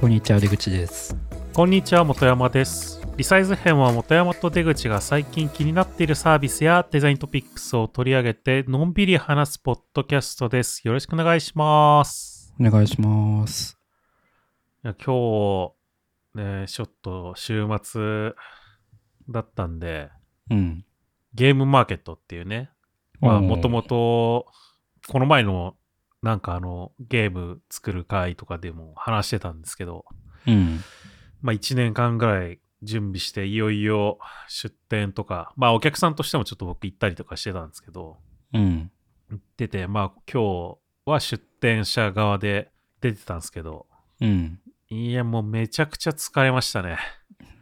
こんにちは出口です。こんにちは本山です。リサイズ編は本山と出口が最近気になっているサービスやデザイントピックスを取り上げてのんびり話すポッドキャストです。よろしくお願いします。お願いします。いや今日ねちょっと週末だったんでうん。ゲームマーケットっていうね。まあもともとこの前のなんかあのゲーム作る会とかでも話してたんですけどうん。まあ1年間ぐらい準備していよいよ出店とかまあお客さんとしてもちょっと僕行ったりとかしてたんですけどうん。行っててまあ今日は出店者側で出てたんですけどうん。いやもうめちゃくちゃ疲れましたね。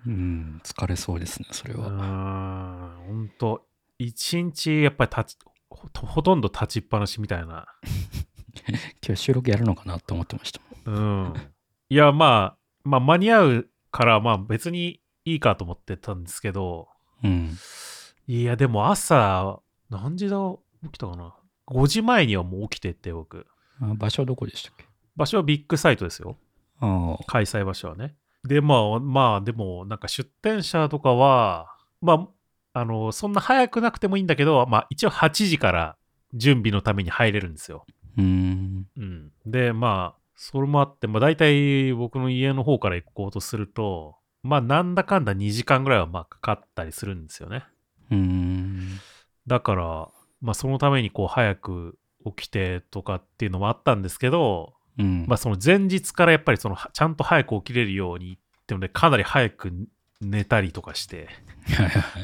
うん疲れそうですねそれうーんはほんと一日やっぱり立ちほほとんど立ちっぱなしみたいな 今日収録やるのかなと思ってましたうん。いや、まあ、まあ、間に合うから、まあ別にいいかと思ってたんですけど、うんいや、でも朝、何時だ起きたかな ?5 時前にはもう起きてて、僕。あ場所はどこでしたっけ？場所はビッグサイトですよ。開催場所はね。で、まあ、まあ、でも、なんか出店者とかは、まあ、あの、そんな早くなくてもいいんだけど、まあ、一応8時から準備のために入れるんですよ。うーん。うん、でまあそれもあって、まあ、大体僕の家の方から行こうとするとまあなんだかんだ2時間ぐらいはまあかかったりするんですよね。うーん。だからまあそのためにこう早く起きてとかっていうのもあったんですけどうん。まあその前日からやっぱりそのはちゃんと早く起きれるようにってのでかなり早く寝たりとかして。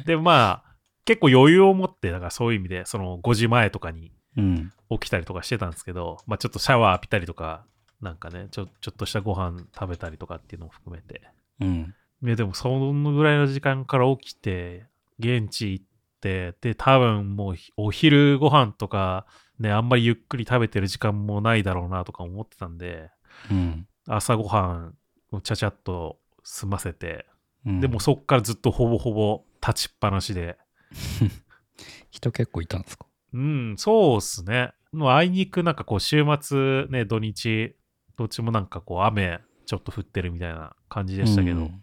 でまあ結構余裕を持ってだからそういう意味でその5時前とかにうん起きたりとかしてたんですけど、まあ、ちょっとシャワー浴びたりとか、なんかねちょ、ちょっとしたご飯食べたりとかっていうのも含めて。うん。いやでも、そのぐらいの時間から起きて、現地行って、で、多分もうお昼ご飯とか、ね、あんまりゆっくり食べてる時間もないだろうなとか思ってたんで、うん朝ごはんをちゃちゃっと済ませて、うん。でもそっからずっとほぼほぼ立ちっぱなしで、人結構いたんですか？うん、そうっすね。もうあいにくなんかこう週末ね、土日、どっちもなんかこう雨ちょっと降ってるみたいな感じでしたけど、うん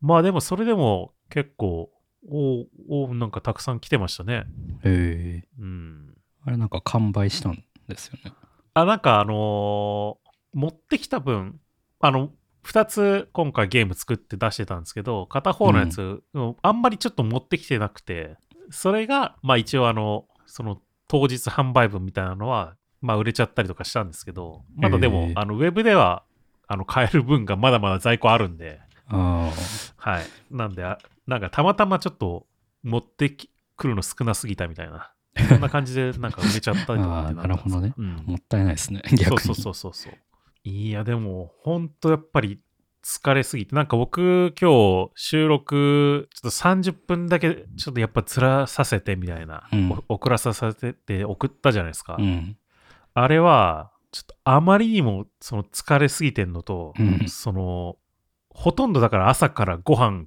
まあでもそれでも結構、おおなんかたくさん来てましたね。へえうん。あれなんか完売したんですよねあ、なんかあのー持ってきた分、あの、2つ今回ゲーム作って出してたんですけど、片方のやつ、うんあんまりちょっと持ってきてなくて、それが、まあ一応あの、その当日販売分みたいなのは、まあ売れちゃったりとかしたんですけど、まだでもあの、ウェブでは、あの、買える分がまだまだ在庫あるんで、あはい。なんで、あなんかたまたまちょっと持ってきくるの少なすぎたみたいな、そんな感じでなんか売れちゃったりとか なるほどね。うん。あもったいないですね逆に。そうそうそうそう。いや、でも、ほんとやっぱり疲れすぎて、なんか僕今日収録、ちょっと30分だけちょっとやっぱずらさせてみたいな、うん。お遅らさせて送ったじゃないですか。うん。あれは、ちょっとあまりにもその疲れすぎてんのと、うん。その、ほとんどだから朝からご飯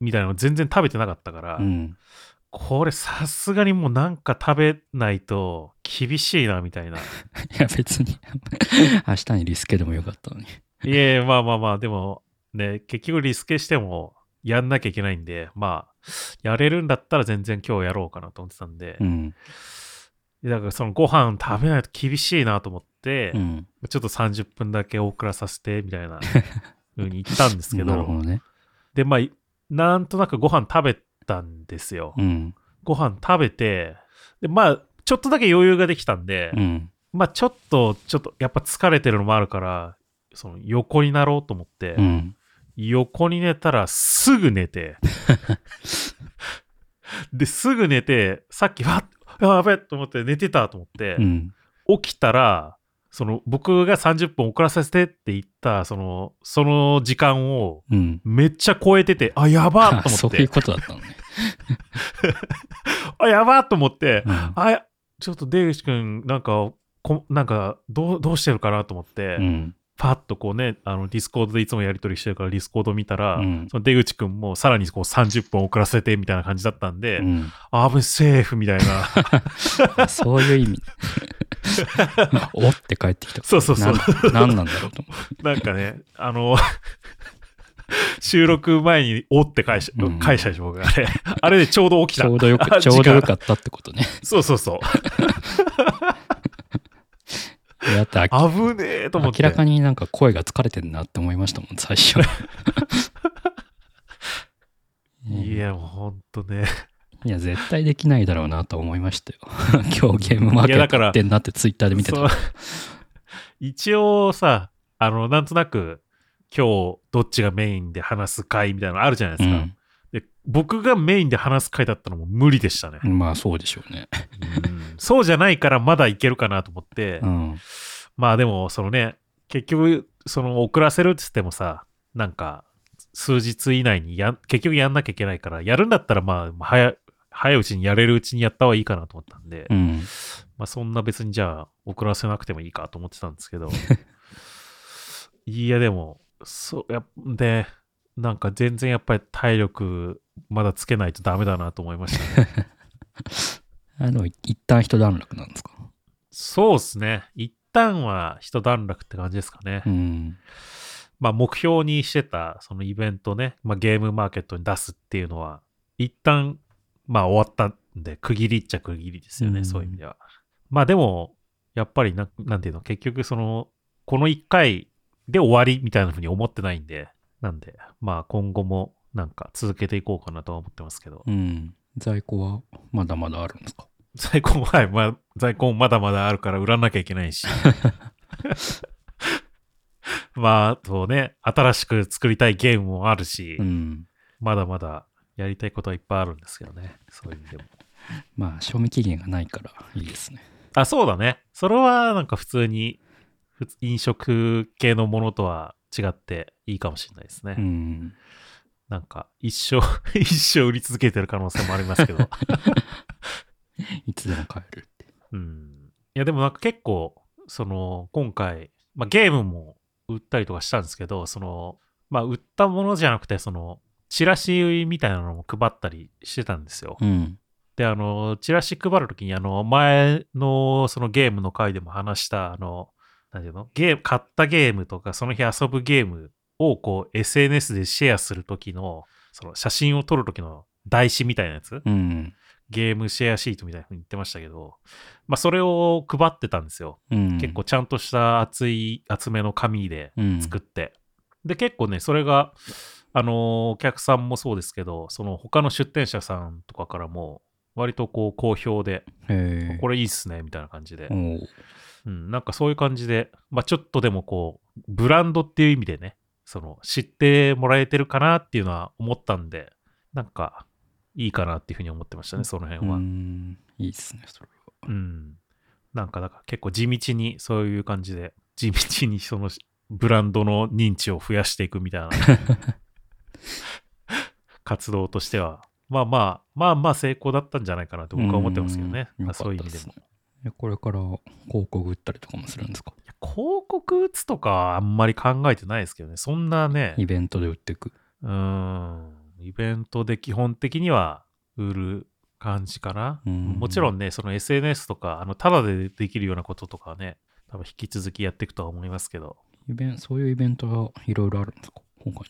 みたいなの全然食べてなかったから、うん。これさすがにもうなんか食べないと厳しいなみたいな。いや別に。明日にリスケでもよかったのにいえまあまあまあ、でもね、結局リスケしてもやんなきゃいけないんで、まあ、やれるんだったら全然今日やろうかなと思ってたんで、うん。だからそのご飯食べないと厳しいなと思って、うん。ちょっと30分だけ遅らさせてみたいな風に言ったんですけど、なるほどね。で、まあ、なんとなくご飯食べたんですよ。うん。ご飯食べて、で、まあ、ちょっとだけ余裕ができたんで、うん。まあちょっと、ちょっとやっぱ疲れてるのもあるから、その横になろうと思って、うん。横に寝たらすぐ寝て、で、すぐ寝て、さっき、わっ、やべえと思って寝てたと思ってう、ん。起きたら、その僕が30分遅らせてって言った、その、その時間をうん。めっちゃ超えてて、あ、やばっと思って。そういう、ことだったのね。あ、やばっと思って、うん。あ、やちょっと出口くん、なんか、こなんかどう、どうしてるかなと思って、うんパッとこうね、あの、ディスコードでいつもやり取りしてるから、ディスコード見たら、うんその出口くんもさらにこう30分遅らせてみたいな感じだったんで、うんあぶセーフみたいな。あ そういう意味 おって帰ってきた。そうそうそうなんなんだろうと思なんかね、あの、収録前におって返しうん返したでしょ、僕あれ。あれでちょうど起きう。ちた。ょうどよあく、ちょうどよ 時かったってことね。間そうそうそう。いやだってあ危ねえと思って。明らかになんか声が疲れてんなって思いましたもん、最初。いや、もうほんとね。いや、絶対できないだろうなと思いましたよ。今日ゲームマーケットってんなってツイッターで見てた。一応さ、あの、なんとなく、今日どっちがメインで話す回みたいなのあるじゃないですか。で僕がメインで話す回だったのも無理でしたね。うん。まあそうでしょうね。うんそうじゃないからまだいけるかなと思って、うん。まあでも、そのね、結局、その遅らせるって言ってもさ、なんか、数日以内にやん、結局やんなきゃいけないから、やるんだったらまあ、早い、早いうちにやれるうちにやった方がいいかなと思ったんで、うん。まあそんな別にじゃあ、遅らせなくてもいいかと思ってたんですけど、いやでも、そう、やっで、なんか全然やっぱり体力、まだつけないとダメだなと思いましたね。あの、一旦一段落なんですか？そうですね。一旦は一段落って感じですかね。うん。まあ目標にしてたそのイベントね、まあ、ゲームマーケットに出すっていうのは、一旦まあ終わったんで、区切りっちゃ区切りですよね、うんそういう意味では。まあでも、やっぱりな、なんていうの、結局その、この一回で終わりみたいなふうに思ってないんで、なんで、まあ今後もなんか続けていこうかなとは思ってますけど、うん。在庫はまだまだあるんですか？在庫も、はい、まあ、在庫もまだまだあるから売らなきゃいけないし。まあ、あとね、新しく作りたいゲームもあるし、うん。まだまだやりたいことはいっぱいあるんですけどね。そういう意味でも。まあ、賞味期限がないからいいですね。あ、そうだね。それはなんか普通に、飲食系のものとは違っていいかもしれないですね。うん。なんか一生、一生売り続けてる可能性もありますけど。いつでも買えるって。うん。いや、でもなんか結構、その、今回、まあ、ゲームも売ったりとかしたんですけど、その、まあ、売ったものじゃなくて、その、チラシみたいなのも配ったりしてたんですよ。うん。で、あの、チラシ配るときに、あの、前のそのゲームの回でも話した、あの、なんていうの？ゲーム、買ったゲームとか、その日遊ぶゲームを、こう、SNS でシェアするときの、その写真を撮るときの台紙みたいなやつ、うん。ゲームシェアシートみたいなふうに言ってましたけど、まあ、それを配ってたんですよ。うん。結構ちゃんとした厚い、厚めの紙でうん作って。で、結構ね、それが、あのーお客さんもそうですけど、その他の出店者さんとかからも、割とこう好評で。これいいっすね、みたいな感じでお。ううん、なんかそういう感じで、まあちょっとでもこう、ブランドっていう意味でね、その、知ってもらえてるかなっていうのは思ったんで、なんか、いいかなっていうふうに思ってましたね、その辺は。ううん。ん。いいっすね、それは。なんか、だから結構地道にそういう感じで、地道にその、ブランドの認知を増やしていくみたいな 活動としては、まあまあ、まあまあ成功だったんじゃないかなと僕は思ってますけどね。うんまあ、そういう意味でも。。これから広告売ったりとかもするんですか？いや広告打つとかはあんまり考えてないですけどね。そんなね、イベントで売っていく？うーん、イベントで基本的には売る感じかな。うんもちろんね、その SNS とか、あの、ただでできるようなこととかはね、多分引き続きやっていくとは思いますけど。イベンそういうイベントがいろいろあるんですか？他にも。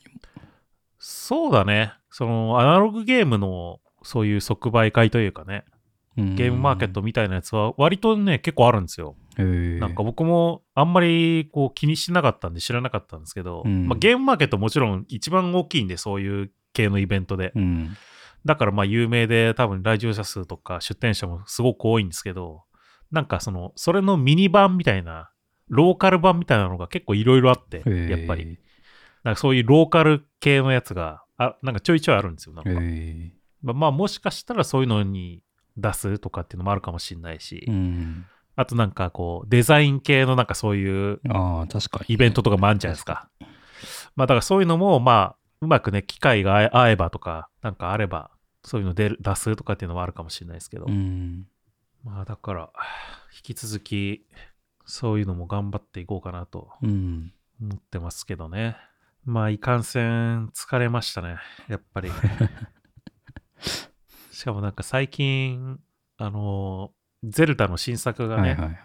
そうだね。その、アナログゲームの、そういう即売会というかね、うんゲームマーケットみたいなやつは、割とね、結構あるんですよ。なんか僕もあんまりこう気にしなかったんで知らなかったんですけど、うんまあ、ゲームマーケットもちろん一番大きいんで、そういう系のイベントで。うん。だからまあ有名で多分来場者数とか出店者もすごく多いんですけど、なんかその、それのミニ版みたいな、ローカル版みたいなのが結構いろいろあって、やっぱり。。なんかそういうローカル系のやつが、あなんかちょいちょいあるんですよ。なんかまあもしかしたらそういうのに出すとかっていうのもあるかもしれないし、うん。あとなんかこう、デザイン系のなんかそういう。イベントとかもあるんじゃないですか。まあだからそういうのも、まあ、うまくね、機会が合えばとか、なんかあれば、そういうの出る出すとかっていうのもあるかもしれないですけど、うん。まあだから、引き続き、そういうのも頑張っていこうかなとうん。思ってますけどね。まあ、いかんせん疲れましたね、やっぱり。しかもなんか最近、あの、ゼルダの新作がね、はいはいはい。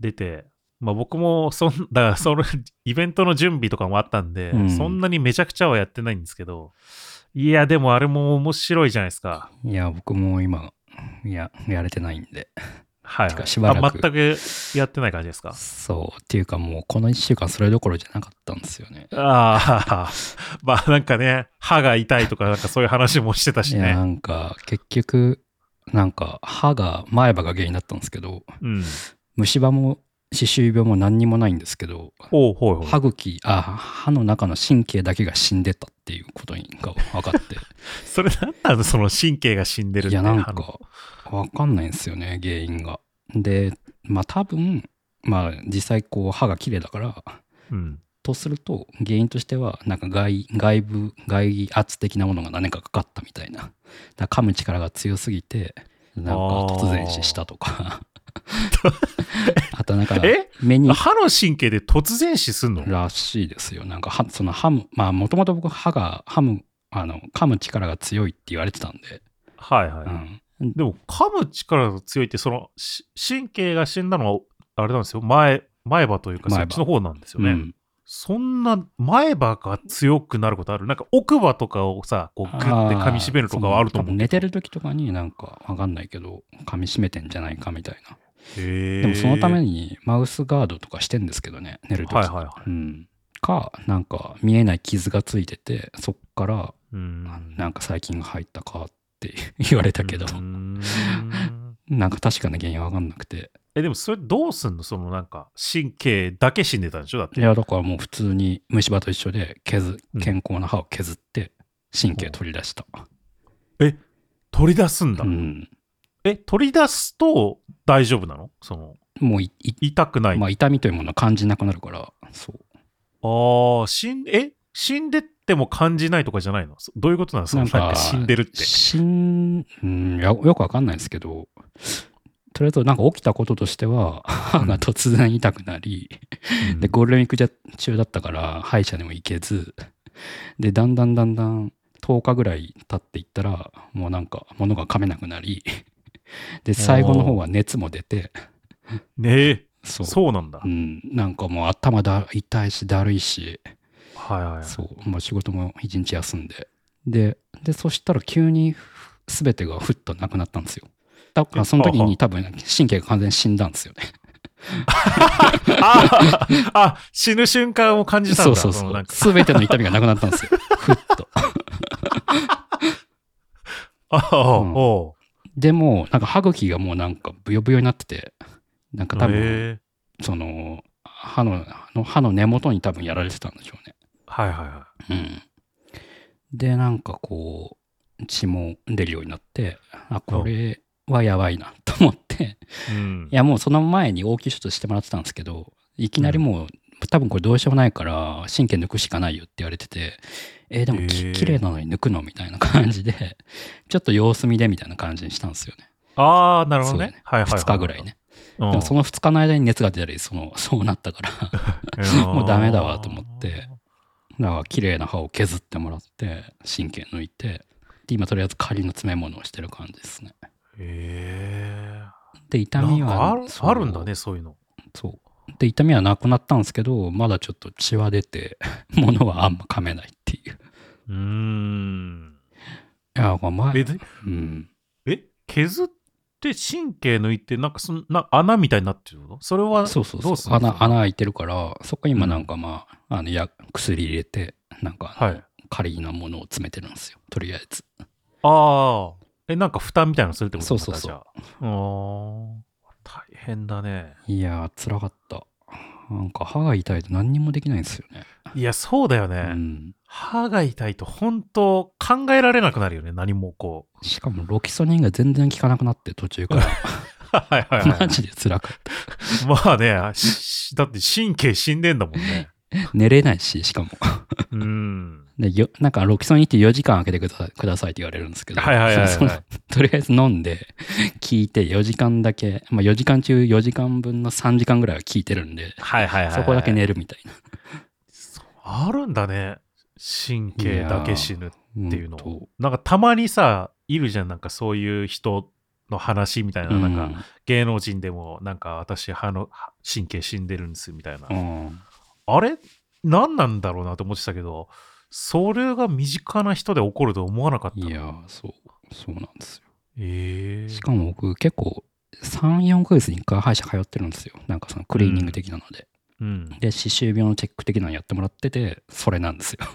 出て、まあ僕もそん、だからその イベントの準備とかもあったんで、うんそんなにめちゃくちゃはやってないんですけど、いや、でもあれも面白いじゃないですか。いや、僕も今、いや、やれてないんで。はい。しばらくあ全くやってない感じですか？そう。っていうかもう、この1週間それどころじゃなかったんですよね。あ あ、まあなんかね、歯が痛いとか、なんかそういう話もしてたしいや、なね。んか、結局、なんか、歯が、前歯が原因だったんですけど、うん。虫歯も、歯周病も何にもないんですけど。歯茎、あ、歯の中の神経だけが死んでたっていうことが分かって。それなんなの？その神経が死んでるっていや、なんか、わかんないんですよね、原因が。で、まあ多分、まあ実際こう歯が綺麗だから、うん。とすると、原因としては、なんか外外部、外圧的なものが何かかかったみたいな。だ噛む力が強すぎて、なんか突然死したとか。あとなんかえ、目に歯の神経で突然死すんの？らしいですよ。なんか、はその歯む、まあもともと僕歯が、歯む、あの、噛む力が強いって言われてたんで、はいはい。うん。でも噛む力が強いって、そのし神経が死んだのは、あれなんですよ。前、前歯というか、そっちの方なんですよね。うんそんな前歯が強くなることあるなんか奥歯とかをさ、こうグッて噛み締めるとかはあると思う寝てる時とかになんかわかんないけど、噛み締めてんじゃないかみたいな。でもそのためにマウスガードとかしてんですけどね、寝る時はいはいはい。うん。か、なんか見えない傷がついてて、そっからうん。なんか細菌が入ったかって 言われたけどなんか確かな原因わかんなくて。え、でもそれどうすんの？そのなんか神経だけ死んでたんでしょ？だって。いや、だからもう普通に虫歯と一緒で削うん健康な歯を削って神経取り出した。え、取り出すんだ？うん。え、取り出すと大丈夫なの？その、もう痛くない。まあ、痛みというものは感じなくなるから、そう。ああ、死ん、え死んでっても感じないとかじゃないの？そどういうことなの？そのなんか死んでるって。死ん、うん、やよくわかんないですけど、とりあえずなんか起きたこととしては、歯が突然痛くなり、うん。で、ゴールデンウィークじゃ中だったから、歯医者にも行けず、で、だんだんだんだん10日ぐらい経っていったら、もうなんか物が噛めなくなり、で、最後の方は熱も出て、ねえ、そう。そうなんだ。うん、なんかもう頭だ痛いし、だるいし、はいはいはい。そう、もう仕事も一日休んで。で、で、そしたら急に全てがふっとなくなったんですよ。だからその時に多分神経が完全に死んだんですよね。ああ、死ぬ瞬間を感じたんだ。そうそうそう全ての痛みがなくなったんですよ。ふっと。ああ、うんおでも、なんか歯茎がもうなんかブヨブヨになってて、なんかう多分、その、歯の歯の根元に多分やられてたんでしょうね。はいはいはうん。で、なんかこう、血も出るようになって、あ、これはやばいなと思って、い。うんい。やもうその前に応急処置してもらってたんですけど、いきなりもう、多分これどうしようもないから、神経抜くしかないよって言われてて、えーでもへーき綺麗なのに抜くのみたいな感じで、ちょっと様子見でみたいな感じにしたんですよね。ああ、なるほどねね。はいはいはい。2日ぐらいね。うん。でもその2日の間に熱が出たり、その、そうなったから、もうダメだわと思って。だから綺麗な歯を削ってもらって、神経抜いて、で、今とりあえず仮の詰め物をしてる感じですね。へで、え。痛みは、あるんだね、そういうの。そう。で、痛みはなくなったんですけど、まだちょっと血は出て、物はあんま噛めないっていう。うーん。いや、これ前、うん。え削って神経抜いて、なんかそんな穴みたいになってるの？それは、そうそうそう。穴、穴開いてるから、そこ今なんかまあ、あの、や、薬入れて、なんか、はい。仮なものを詰めてるんですよ。とりあえず。ああ。え、なんか蓋みたいなのするってこと？そうそうそうあ大変だね。いやー、辛かった。なんか歯が痛いと何にもできないんですよね。いや、そうだよね。うん。歯が痛いと本当考えられなくなるよね、何もこう。しかもロキソニンが全然効かなくなって途中から。はいはいはマジで辛かっい。まあね、しだって神経死んでんだもんね。た。寝れないし、しかも。うん。でよなんかロキソニンって4時間空けてくださいくださいって言われるんですけど、はいはいはいはいそのとりあえず飲んで、聞いて4時間だけ、まあ4時間中4時間分の3時間ぐらいは聞いてるんで、はいはいはいはい。そこだけ寝るみたいな。あるんだね。神経だけ死ぬ。っっていうのなんかたまにさ、いるじゃん、なんかそういう人の話みたいな、なんか芸能人でもなんか私歯の神経死んでるんですみたいな、うん、あれ？何なんだろうなと思ってたけどそれが身近な人で起こると思わなかったいやそうそうなんですよ。ええー、しかも僕結構34ヶ月に1回歯医者通ってるんですよ。なんかそのクリーニング的なので、うん、で歯周病のチェック的なのやってもらっててそれなんですよ。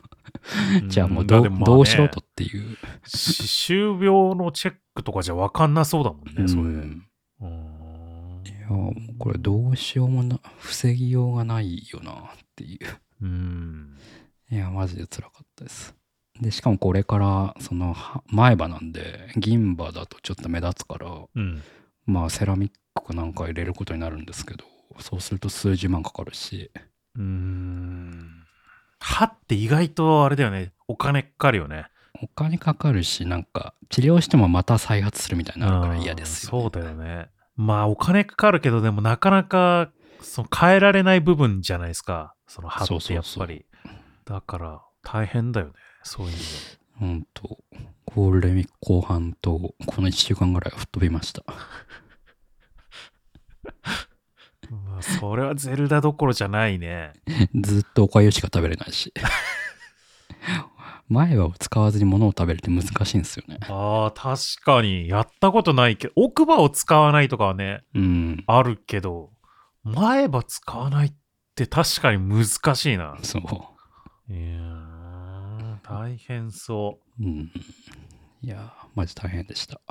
じゃあもうど,、ね、どうしろとっていう。歯周病のチェックとかじゃ分かんなそうだもんね、それ。うん。いやこれどうしようもな防ぎようがないよなっていう。うん。いやマジで辛かったです。でしかもこれからその前歯なんで銀歯だとちょっと目立つから、うん、まあセラミックかなんか入れることになるんですけどそうすると数十万かかるし。うん。歯って意外とあれだよね。お金かかるよね。お金かかるしなんか治療してもまた再発するみたいになるから嫌ですよ、ね、そうだよね。まあお金かかるけどでもなかなかその変えられない部分じゃないですか。その歯ってやっぱり。だから大変だよね。そういうの。ほんとゴールデンウィーク後半とこの1週間ぐらいは吹っ飛びました。まあ、それはゼルダどころじゃないね。ずっとおかゆしか食べれないし。前歯を使わずに物を食べるって難しいんですよね。ああ、確かに。やったことないけど、奥歯を使わないとかはね、うん、あるけど、前歯使わないって確かに難しいな。そう。いや大変そう。うん。いやマジ大変でした。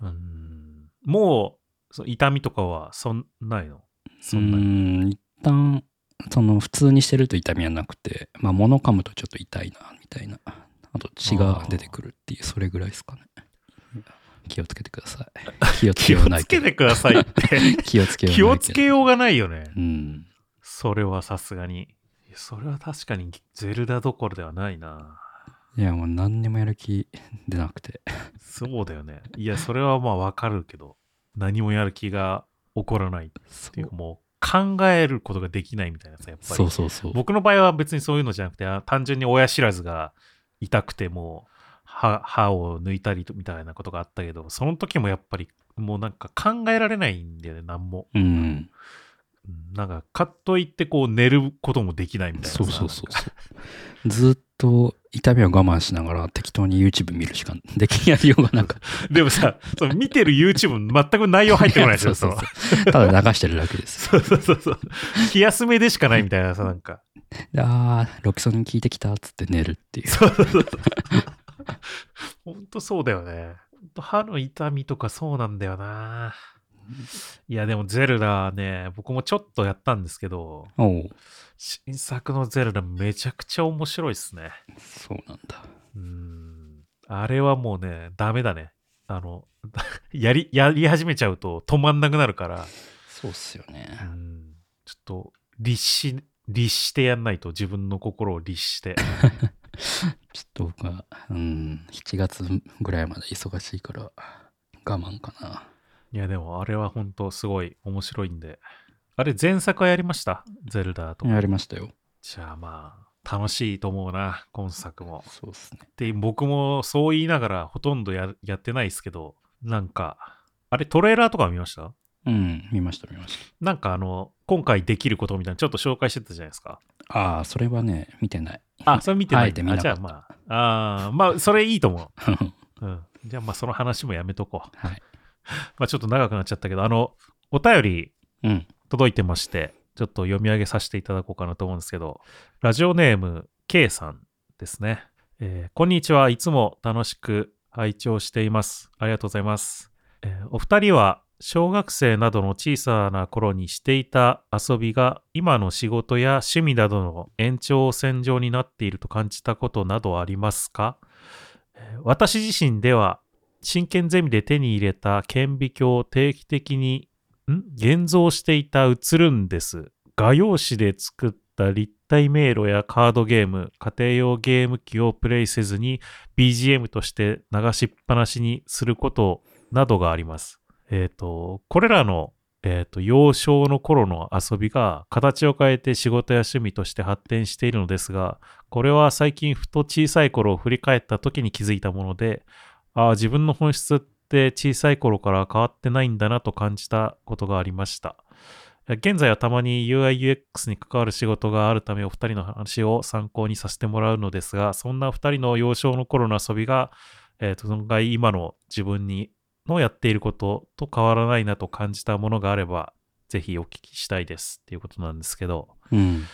うん。もう、そ痛みとかはそんないの？そんなに。一旦、その普通にしてると痛みはなくて、まあ物噛むとちょっと痛いな、みたいな。あと血が出てくるっていう、それぐらいですかね。気をつけてください。気をつけようない気をつけてくださいって。気をつけよう気をつけようがないよね。うん。それはさすがに。それは確かにゼルダどころではないな。いや、もう何にもやる気出なくて。そうだよね。いや、それはまあわかるけど、何もやる気が起こらないっていうか、もう考えることができないみたいなさ、やっぱり。そうそうそう。僕の場合は別にそういうのじゃなくて、単純に親知らずが痛くても歯、歯を抜いたりみたいなことがあったけど、その時もやっぱりもうなんか考えられないんだよね、何も。うん。なんか、かっといってこう寝ることもできないみたいな。そうそうそうそう。ず っと痛みを我慢しながら適当に YouTube 見るしかできやりようがなんかでもさ、その見てる YouTube 全く内容入ってこないですよ、そうそうただ流してるだけです。そうそうそうそう。気休めでしかないみたいなさ、なんか。ああ、ロキソニン効いてきたっつって寝るっていう。そうそうそう。ほんとそうだよね。歯の痛みとかそうなんだよな。いや、でもゼルダね、僕もちょっとやったんですけど、新作のゼルダめちゃくちゃ面白いっすね。そうなんだ。うん。あれはもうね、ダメだね。あの、やり、やり始めちゃうと止まんなくなるから。そうっすよね。うん。ちょっと、律し、律してやんないと自分の心を律して。ちょっと僕は、うん、7月ぐらいまで忙しいから我慢かな。いや、でもあれは本当すごい面白いんで。あれ、前作はやりました？ゼルダとか。やりましたよ。じゃあまあ、楽しいと思うな、今作も。そうっすね。で、僕もそう言いながらほとんどややってないですけど、なんか、あれ、トレーラーとか見ました？うん、見ました、見ました。なんかあの、今回できることみたいなちょっと紹介してたじゃないですか。ああ、それはね、見てない。あ、それ見てない。あじゃあまあ、ああ、まあ、それいいと思う。うん。じゃあまあ、その話もやめとこう。はい。まあちょっと長くなっちゃったけど、あの、お便り届いてまして、ちょっと読み上げさせていただこうかなと思うんですけど、ラジオネーム K さんですね。えー、こんにちは。いつも楽しく拝聴しています。ありがとうございます。えー、お二人は小学生などの小さな頃にしていた遊びが今の仕事や趣味などの延長線上になっていると感じたことなどありますか？え私自身では真剣ゼミで手に入れた顕微鏡を定期的に現像していた映るんです。画用紙で作った立体迷路やカードゲーム、家庭用ゲーム機をプレイせずに BGM として流しっぱなしにすることなどがあります。えっ、ー、と、これらの、えーと、幼少の頃の遊びが形を変えて仕事や趣味として発展しているのですが、これは最近ふと小さい頃を振り返った時に気づいたもので、ああ、自分の本質ってって小さい頃から変わってないんだなと感じたことがありました。現在はたまに UIUX に関わる仕事があるためお二人の話を参考にさせてもらうのですが、そんな二人の幼少の頃の遊びが、えーと、そのが今の自分にのやっていることと変わらないなと感じたものがあれば、ぜひお聞きしたいですっていうことなんですけど、うん。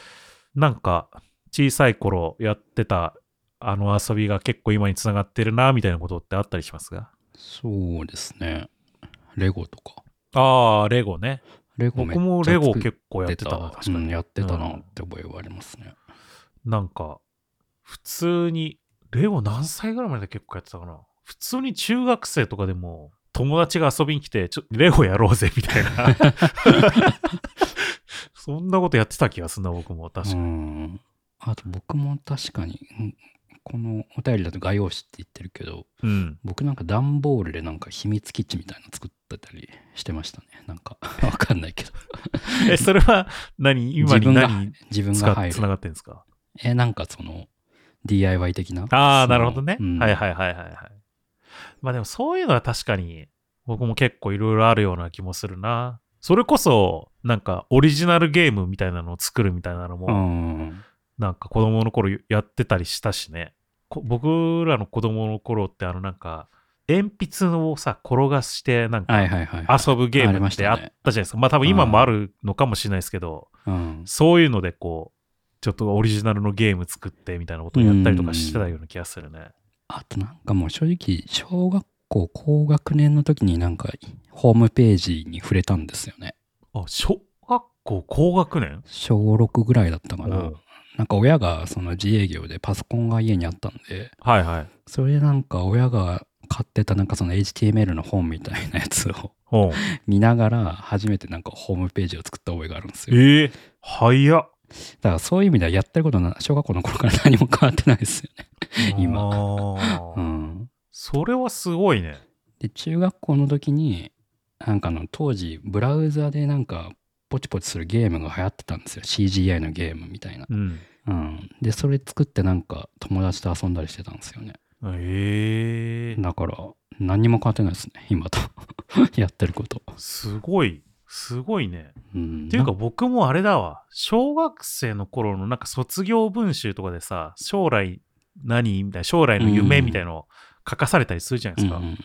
なんか小さい頃やってたあの遊びが結構今につながってるなみたいなことってあったりしますか？そうですね。レゴとか。ああ、レゴね。レゴ僕もレゴ結構やってたわ、て確かに。うんやってたなうんって覚えはありますね。なんか、普通に、レゴ何歳ぐらいまで結構やってたかな。普通に中学生とかでも、友達が遊びに来て、ちょレゴやろうぜみたいな。そんなことやってた気がするな、僕も。確かうに。ん。あと僕も確かに、うんこのお便りだと画用紙って言ってるけど、うん。僕なんか段ボールでなんか秘密基地みたいなの作ってたりしてましたね。なんか わかんないけど。え、それは何、今に何自分使が入る。っつながってんですか？え、なんかその DIY 的な？ああ、なるほどね。うんはいはいはいはいはい。まあでもそういうのは確かに僕も結構いろいろあるような気もするな。それこそなんかオリジナルゲームみたいなのを作るみたいなのも、うん。なんか子供の頃やってたりしたしね。こ僕らの子供の頃ってあのなんか鉛筆をさ転がしてなんか。遊ぶゲームってあったじゃないですか。まあ多分今もあるのかもしれないですけど、うん。そういうのでこう、ちょっとオリジナルのゲーム作ってみたいなことをやったりとかしてたような気がするね。あとなんかもう正直、小学校高学年の時になんかホームページに触れたんですよね。あ、小学校高学年？小6ぐらいだったかな。なんか親がその自営業でパソコンが家にあったんで、はいはい。それでなんか親が買ってたなんかその HTML の本みたいなやつを見ながら初めてなんかホームページを作った覚えがあるんですよ。ええ早っ。だからそういう意味ではやってることな小学校の頃から何も変わってないですよね。今うん。それはすごいね。で、中学校の時に、なんかあの当時ブラウザでなんかポチポチするゲームが流行ってたんですよ。CGI のゲームみたいな。うん。うん。で、それ作ってなんか友達と遊んだりしてたんですよね。ええだから何にも変わってないですね。今と やってること。すごい。すごいね。うん。っていうかな僕もあれだわ。小学生の頃のなんか卒業文集とかでさ、将来何？みたいな、将来の夢みたいのを書かされたりするじゃないですか。うんうん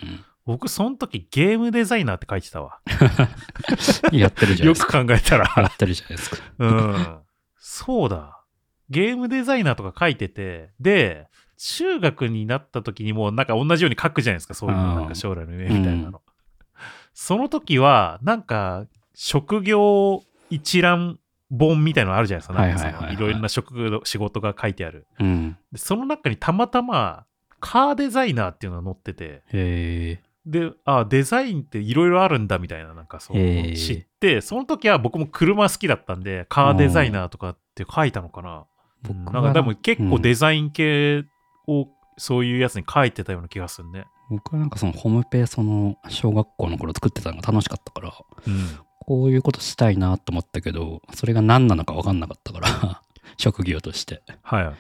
僕、その時ゲームデザイナーって書いてたわ。うん、やってるじゃないよくですか。考えたら。やってるじゃないですか。うん。そうだ。ゲームデザイナーとか書いてて、で、中学になった時にもなんか同じように書くじゃないですか、そういうなんか将来の夢みたいなの。その時は、なんか、職業一覧本みたいなのあるじゃないですか。なんかそのいろいろな職業、仕事が書いてある。うん。でその中にたまたま、カーデザイナーっていうのが載ってて。で、あデザインっていろいろあるんだみたいな、なんかそう知って、その時は僕も車好きだったんで、カーデザイナーとかって書いたのかな。なんかでも結構うんデザイン系をそういうやつに書いてたような気がするね。僕はなんかそのホームペーその小学校の頃作ってたのが楽しかったから、うん。こういうことしたいなと思ったけど、それが何なのか分かんなかったから、職業として。はい。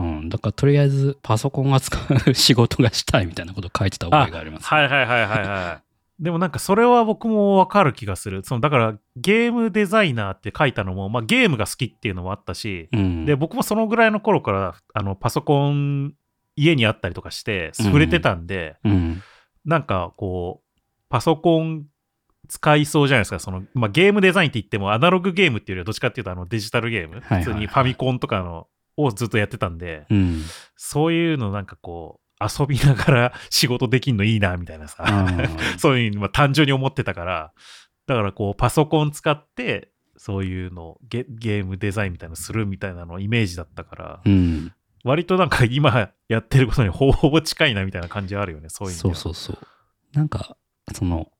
うん。だからとりあえずパソコンが使う仕事がしたいみたいなことを書いてた覚えがあります。はいはいはいはいはい。でもなんかそれは僕もわかる気がする。そのだからゲームデザイナーって書いたのも、まあゲームが好きっていうのもあったし、うん。で、僕もそのぐらいの頃からあのパソコン家にあったりとかして触れてたんで、うん。なんかこう、パソコン使いそうじゃないですか。その、まあ、ゲームデザインって言ってもアナログゲームっていうよりはどっちかっていうとあのデジタルゲーム、はいはいはい普通にファミコンとかのをずっとやってたんで、うん。そういうのなんかこう、遊びながら 仕事できんのいいなみたいなさ、そういうのまあ単純に思ってたから、だからこうパソコン使って、そういうのゲゲームデザインみたいなのするみたいなのイメージだったから、うん。割となんか今やってることにほぼほぼ近いなみたいな感じはあるよね、そういうそううそうそう。なんか、その、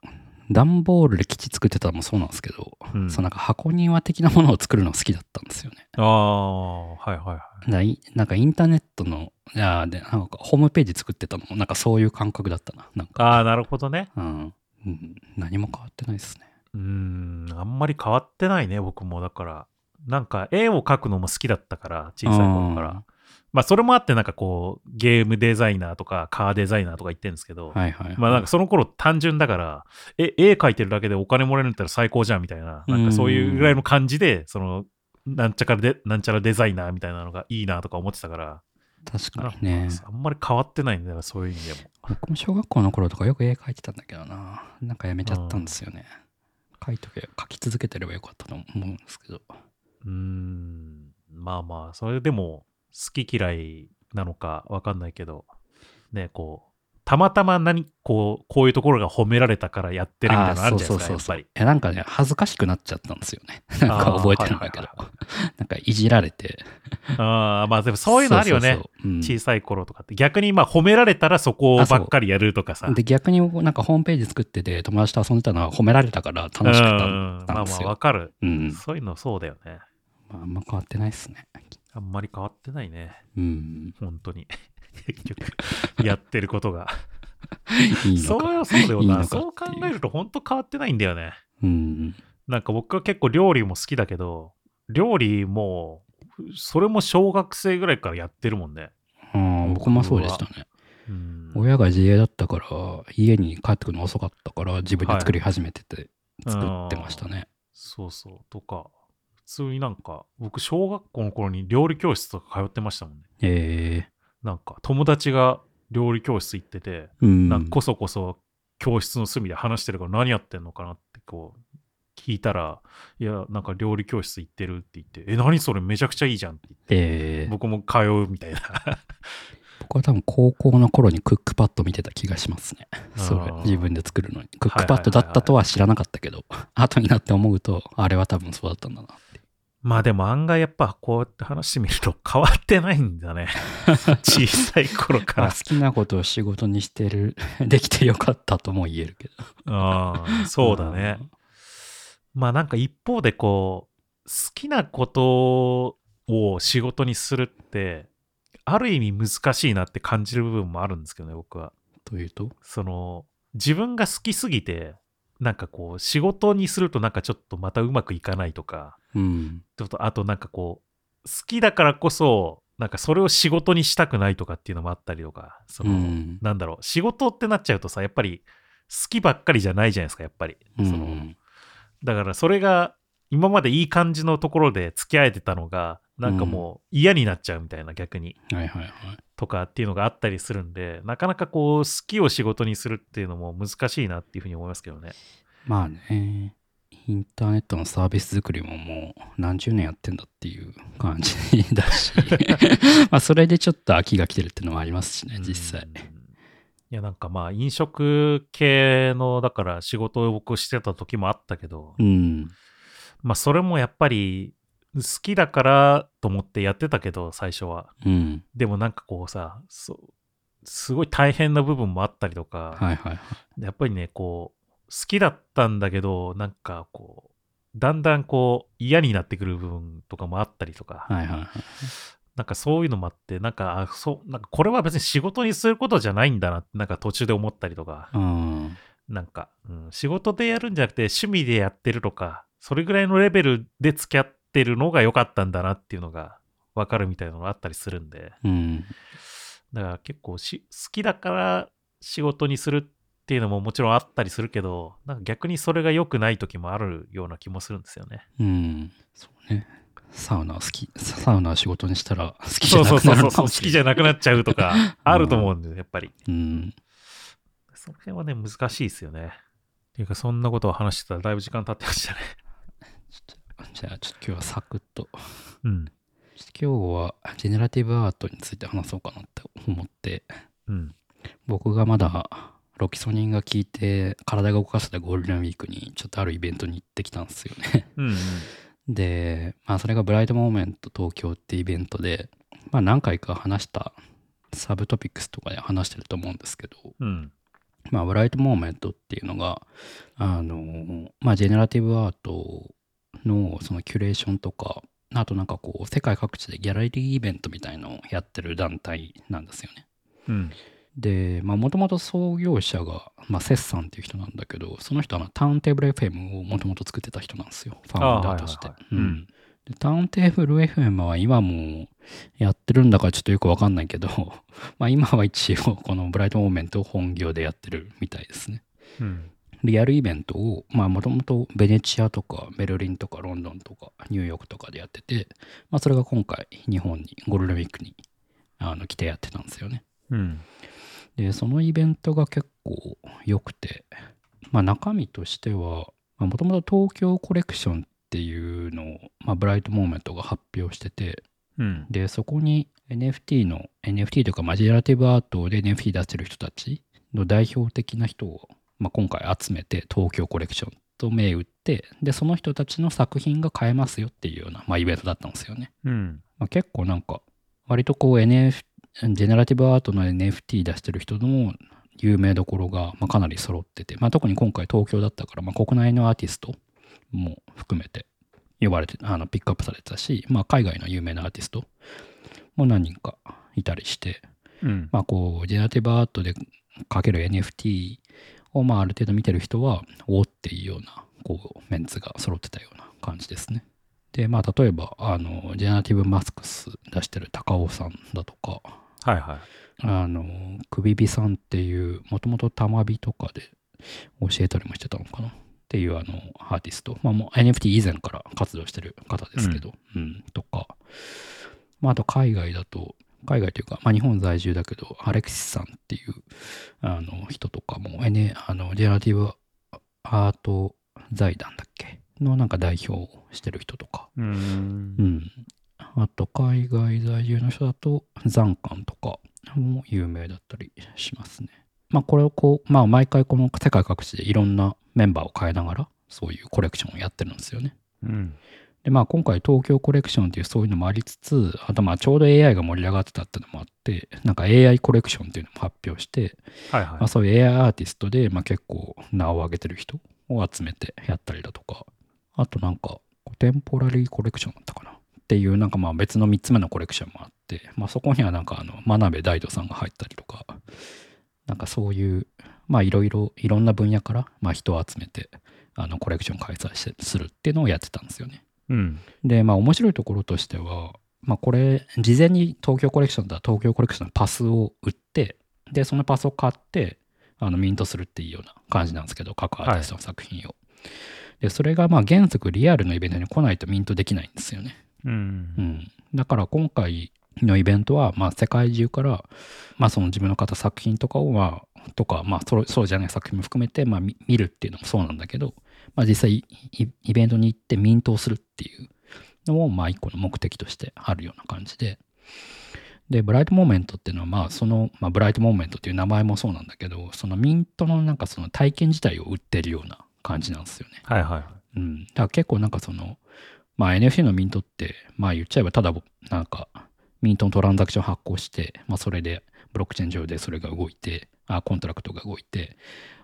段ボールで基地作ってたのもそうなんですけど、うんそのなんか箱庭的なものを作るの好きだったんですよね。ああ、はいはいはい。なんかインターネットの、いやで、なんかホームページ作ってたのも、なんかそういう感覚だったな。なんか、ああ、なるほどね。うん、うん。何も変わってないですね。うーん、あんまり変わってないね、僕も。だから、なんか絵を描くのも好きだったから、小さい頃から。まあそれもあってなんかこうゲームデザイナーとかカーデザイナーとか言ってるんですけど、はいはいはい。まあなんかその頃単純だから、え、絵描いてるだけでお金もらえるんだったら最高じゃんみたいな、なんかそういうぐらいの感じで、その、なんちゃかで、なんちゃらデザイナーみたいなのがいいなとか思ってたから、確かかにね。あんまり変わってないんだよ、そういう意味でも。僕も小学校の頃とかよく絵描いてたんだけどな。なんかやめちゃったんですよね。描いとけ、描き続けてればよかったと思うんですけど。うーん、まあまあ、それでも好き嫌いなのかわかんないけど、ね、こう、たまたま何、こう、こういうところが褒められたからやってるみたいなのあるじゃないですか、やっぱり。え、なんかね、恥ずかしくなっちゃったんですよね。なんか覚えてるんだけどはい。なんかいじられて。ああ、まあでもそういうのあるよね。小さい頃とかって。逆にまあ褒められたらそこばっかりやるとかさ。で、逆になんかホームページ作ってて友達と遊んでたのは褒められたから楽しかったうんんまあまあわですよ。かる。うん。そういうのそうだよね。まあ、あんま変わってないっすね。あんまり変わってないね。うん。本当に。結局、やってることが。いいのそうか。そうだよな。そう考えると本当変わってないんだよね。うん。なんか僕は結構料理も好きだけど、料理も、それも小学生ぐらいからやってるもんね。うん、僕もそうでしたね。うん。親が自営だったから、家に帰ってくるの遅かったから、自分で作り始めてて、作ってましたね。そうそう。とか、普通になんか、僕、小学校の頃に料理教室とか通ってましたもんね。えなんか、友達が料理教室行ってて、えうん。なんかこそこそ教室の隅で話してるから何やってんのかなってこう、聞いたら、いや、なんか料理教室行ってるって言って、え、何それめちゃくちゃいいじゃんって言って、ええ僕も通うみたいな。僕は多分高校の頃にクックパッド見てた気がしますね。それ自分で作るのに。クックパッドだったとは知らなかったけど、後になって思うと、あれは多分そうだったんだなって。まあでも案外やっぱこうやって話してみると変わってないんだね。小さい頃からまあ好。きなことを仕事にしてる、できてよかったとも言えるけど。ああ、そうだね。まあなんか一方でこう、好きなことを仕事にするって、ある意味難しいなって感じる部分もあるんですけどね、僕は。というと？その、自分が好きすぎて、なんかこう、仕事にするとなんかちょっとまたうまくいかないとか、うん。ちょっとあとなんかこう、好きだからこそ、なんかそれを仕事にしたくないとかっていうのもあったりとか、その、うんなんだろう、仕事ってなっちゃうとさ、やっぱり好きばっかりじゃないじゃないですか、やっぱり。うそのん。だからそれが今までいい感じのところで付き合えてたのが、なんかもう嫌になっちゃうみたいな逆に。はいはいはい。とかっていうのがあったりするんで、なかなかこう、好きを仕事にするっていうのも難しいなっていうふうに思いますけどね。まあね、インターネットのサービス作りももう何十年やってんだっていう感じだし、まあそれでちょっと飽きが来てるっていうのもありますしね、実際うん。いや、なんかまあ、飲食系の、だから仕事を僕してた時もあったけど、うん。まあ、それもやっぱり、好きだからと思ってやってたけど、最初は。うん。でもなんかこうさ、すごい大変な部分もあったりとか、はいはいはい。やっぱりね、こう、好きだったんだけど、なんかこう、だんだんこう、嫌になってくる部分とかもあったりとか、はいはいはい。なんかそういうのもあって、なんか、あそう、なんかこれは別に仕事にすることじゃないんだなって、なんか途中で思ったりとか、うん。なんか、うん、仕事でやるんじゃなくて趣味でやってるとか、それぐらいのレベルで付き合ってるのが良かったんだなっていうのが分かるみたいなのがあったりするんで、うん。だから結構し好きだから仕事にするっていうのももちろんあったりするけど、なんか逆にそれが良くない時もあるような気もするんですよね。うん。そうね。サウナ好き、サウナ仕事にしたら好きじゃなくなるそうそうそう、好。きじゃなくなっちゃうとか、あると思うんで、やっぱり。うん。その辺はね、難しいですよね。っていうか、そんなことを話してたらだいぶ時間経ってましたね。じゃあちょっと今日はサクッと。うん。今日はジェネラティブアートについて話そうかなって思って、うん。僕がまだロキソニンが効いて体が動かせたゴールデンウィークにちょっとあるイベントに行ってきたんですよね。うん、うん。で、まあそれが Bright Moments 東京ってイベントで、まあ何回か話したサブトピックスとかで話してると思うんですけど、うん。まあ Bright Moments っていうのが、あの、まあジェネラティブアートのそのキュレーションとか、あとなんかこう世界各地でギャラリーイベントみたいのをやってる団体なんですよね。うん。で、まあもともと創業者が、まあ Seth さんっていう人なんだけど、その人はターンテーブル FM をもともと作ってた人なんですよ。ファウンダーとして。ターンテーブル FM は今もやってるんだかちょっとよくわかんないけど、まあ今は一応このブライトモーメントを本業でやってるみたいですね。うん。リアルイベントを、まあもともとベネチアとかベルリンとかロンドンとかニューヨークとかでやってて、まあそれが今回日本にゴールデンウィークにあの来てやってたんですよね。うん。で、そのイベントが結構良くて、まあ中身としては、もともと東京コレクションっていうのを、まあ、ブライトモーメントが発表してて、うん。で、そこに NFT の、NFT というか、まあ、ジェネラティブアートで NFT 出してる人たちの代表的な人を、まあ、今回集めて、東京コレクションと銘打って、で、その人たちの作品が買えますよっていうような、まあ、イベントだったんですよね。うん。まあ、結構なんか、割とこう NF、ジェネラティブアートの NFT 出してる人の有名どころが、まあ、かなり揃ってて、まあ、特に今回東京だったから、まあ、国内のアーティストも含めて呼ばれて、あのピックアップされてたし、まあ、海外の有名なアーティストも何人かいたりして、うん。まあ、こう、ジェネラティブアートでかける NFT を、まあ、ある程度見てる人は、おおっていうような、こう、メンツが揃ってたような感じですね。で、まあ、例えば、あの、ジェネラティブマスクス出してる高尾さんだとか、はいはい。あの、くびびさんっていう、もともとたまびとかで教えたりもしてたのかな？っていうあのアーティスト、まあもう NFT 以前から活動してる方ですけど、うん、とか、まああと海外だと、海外というか、まあ日本在住だけど、アレクシスさんっていうあの人とかも、N、あの、ジェネラティブアート財団だっけ？のなんか代表をしてる人とか、うーんう。ん。あと、海外在住の人だと、残館とかも有名だったりしますね。まあ、これをこう、まあ、毎回この世界各地でいろんなメンバーを変えながら、そういうコレクションをやってるんですよね。うん。で、まあ、今回東京コレクションっていうそういうのもありつつ、あと、まあ、ちょうど AI が盛り上がってたっていうのもあって、なんか AI コレクションっていうのも発表して、はいはいまあ、。そういう AI アーティストで、まあ、結構名を上げてる人を集めてやったりだとか、あとなんか、テンポラリーコレクションだったかなっていう、なんかまあ別の3つ目のコレクションもあって、まあそこにはなんかあの、真鍋大斗さんが入ったりとか、なんかそういう、まあいろいろ、いろんな分野から、まあ人を集めて、あの、コレクション開催してするっていうのをやってたんですよね。うん。で、まあ面白いところとしては、まあこれ、事前に東京コレクションだったら東京コレクションのパスを売って、で、そのパスを買って、あの、ミントするっていうような感じなんですけど、各アーティストの作品を。で、それがまあ原則リアルのイベントに来ないとミントできないんですよね。う。うんん。だから今回のイベントは、まあ世界中から、まあその自分の方作品とかを、まあ、とか、まあそうそうじゃない作品も含めて、まあ見見るっていうのもそうなんだけど、まあ実際イイベントに行ってミントをするっていうのも、まあ一個の目的としてあるような感じで。で、 Bright Moments っていうのは、まあその、まあ Bright Moments っていう名前もそうなんだけど、そのミントのなんかその体験自体を売ってるような感じなんですよね。はいはいはい。うん。だから結構なんかその、まあ NFT のミントって、まあ言っちゃえばただなんかミントのトランザクション発行して、まあそれでブロックチェーン上でそれが動いて、あコントラクトが動いて、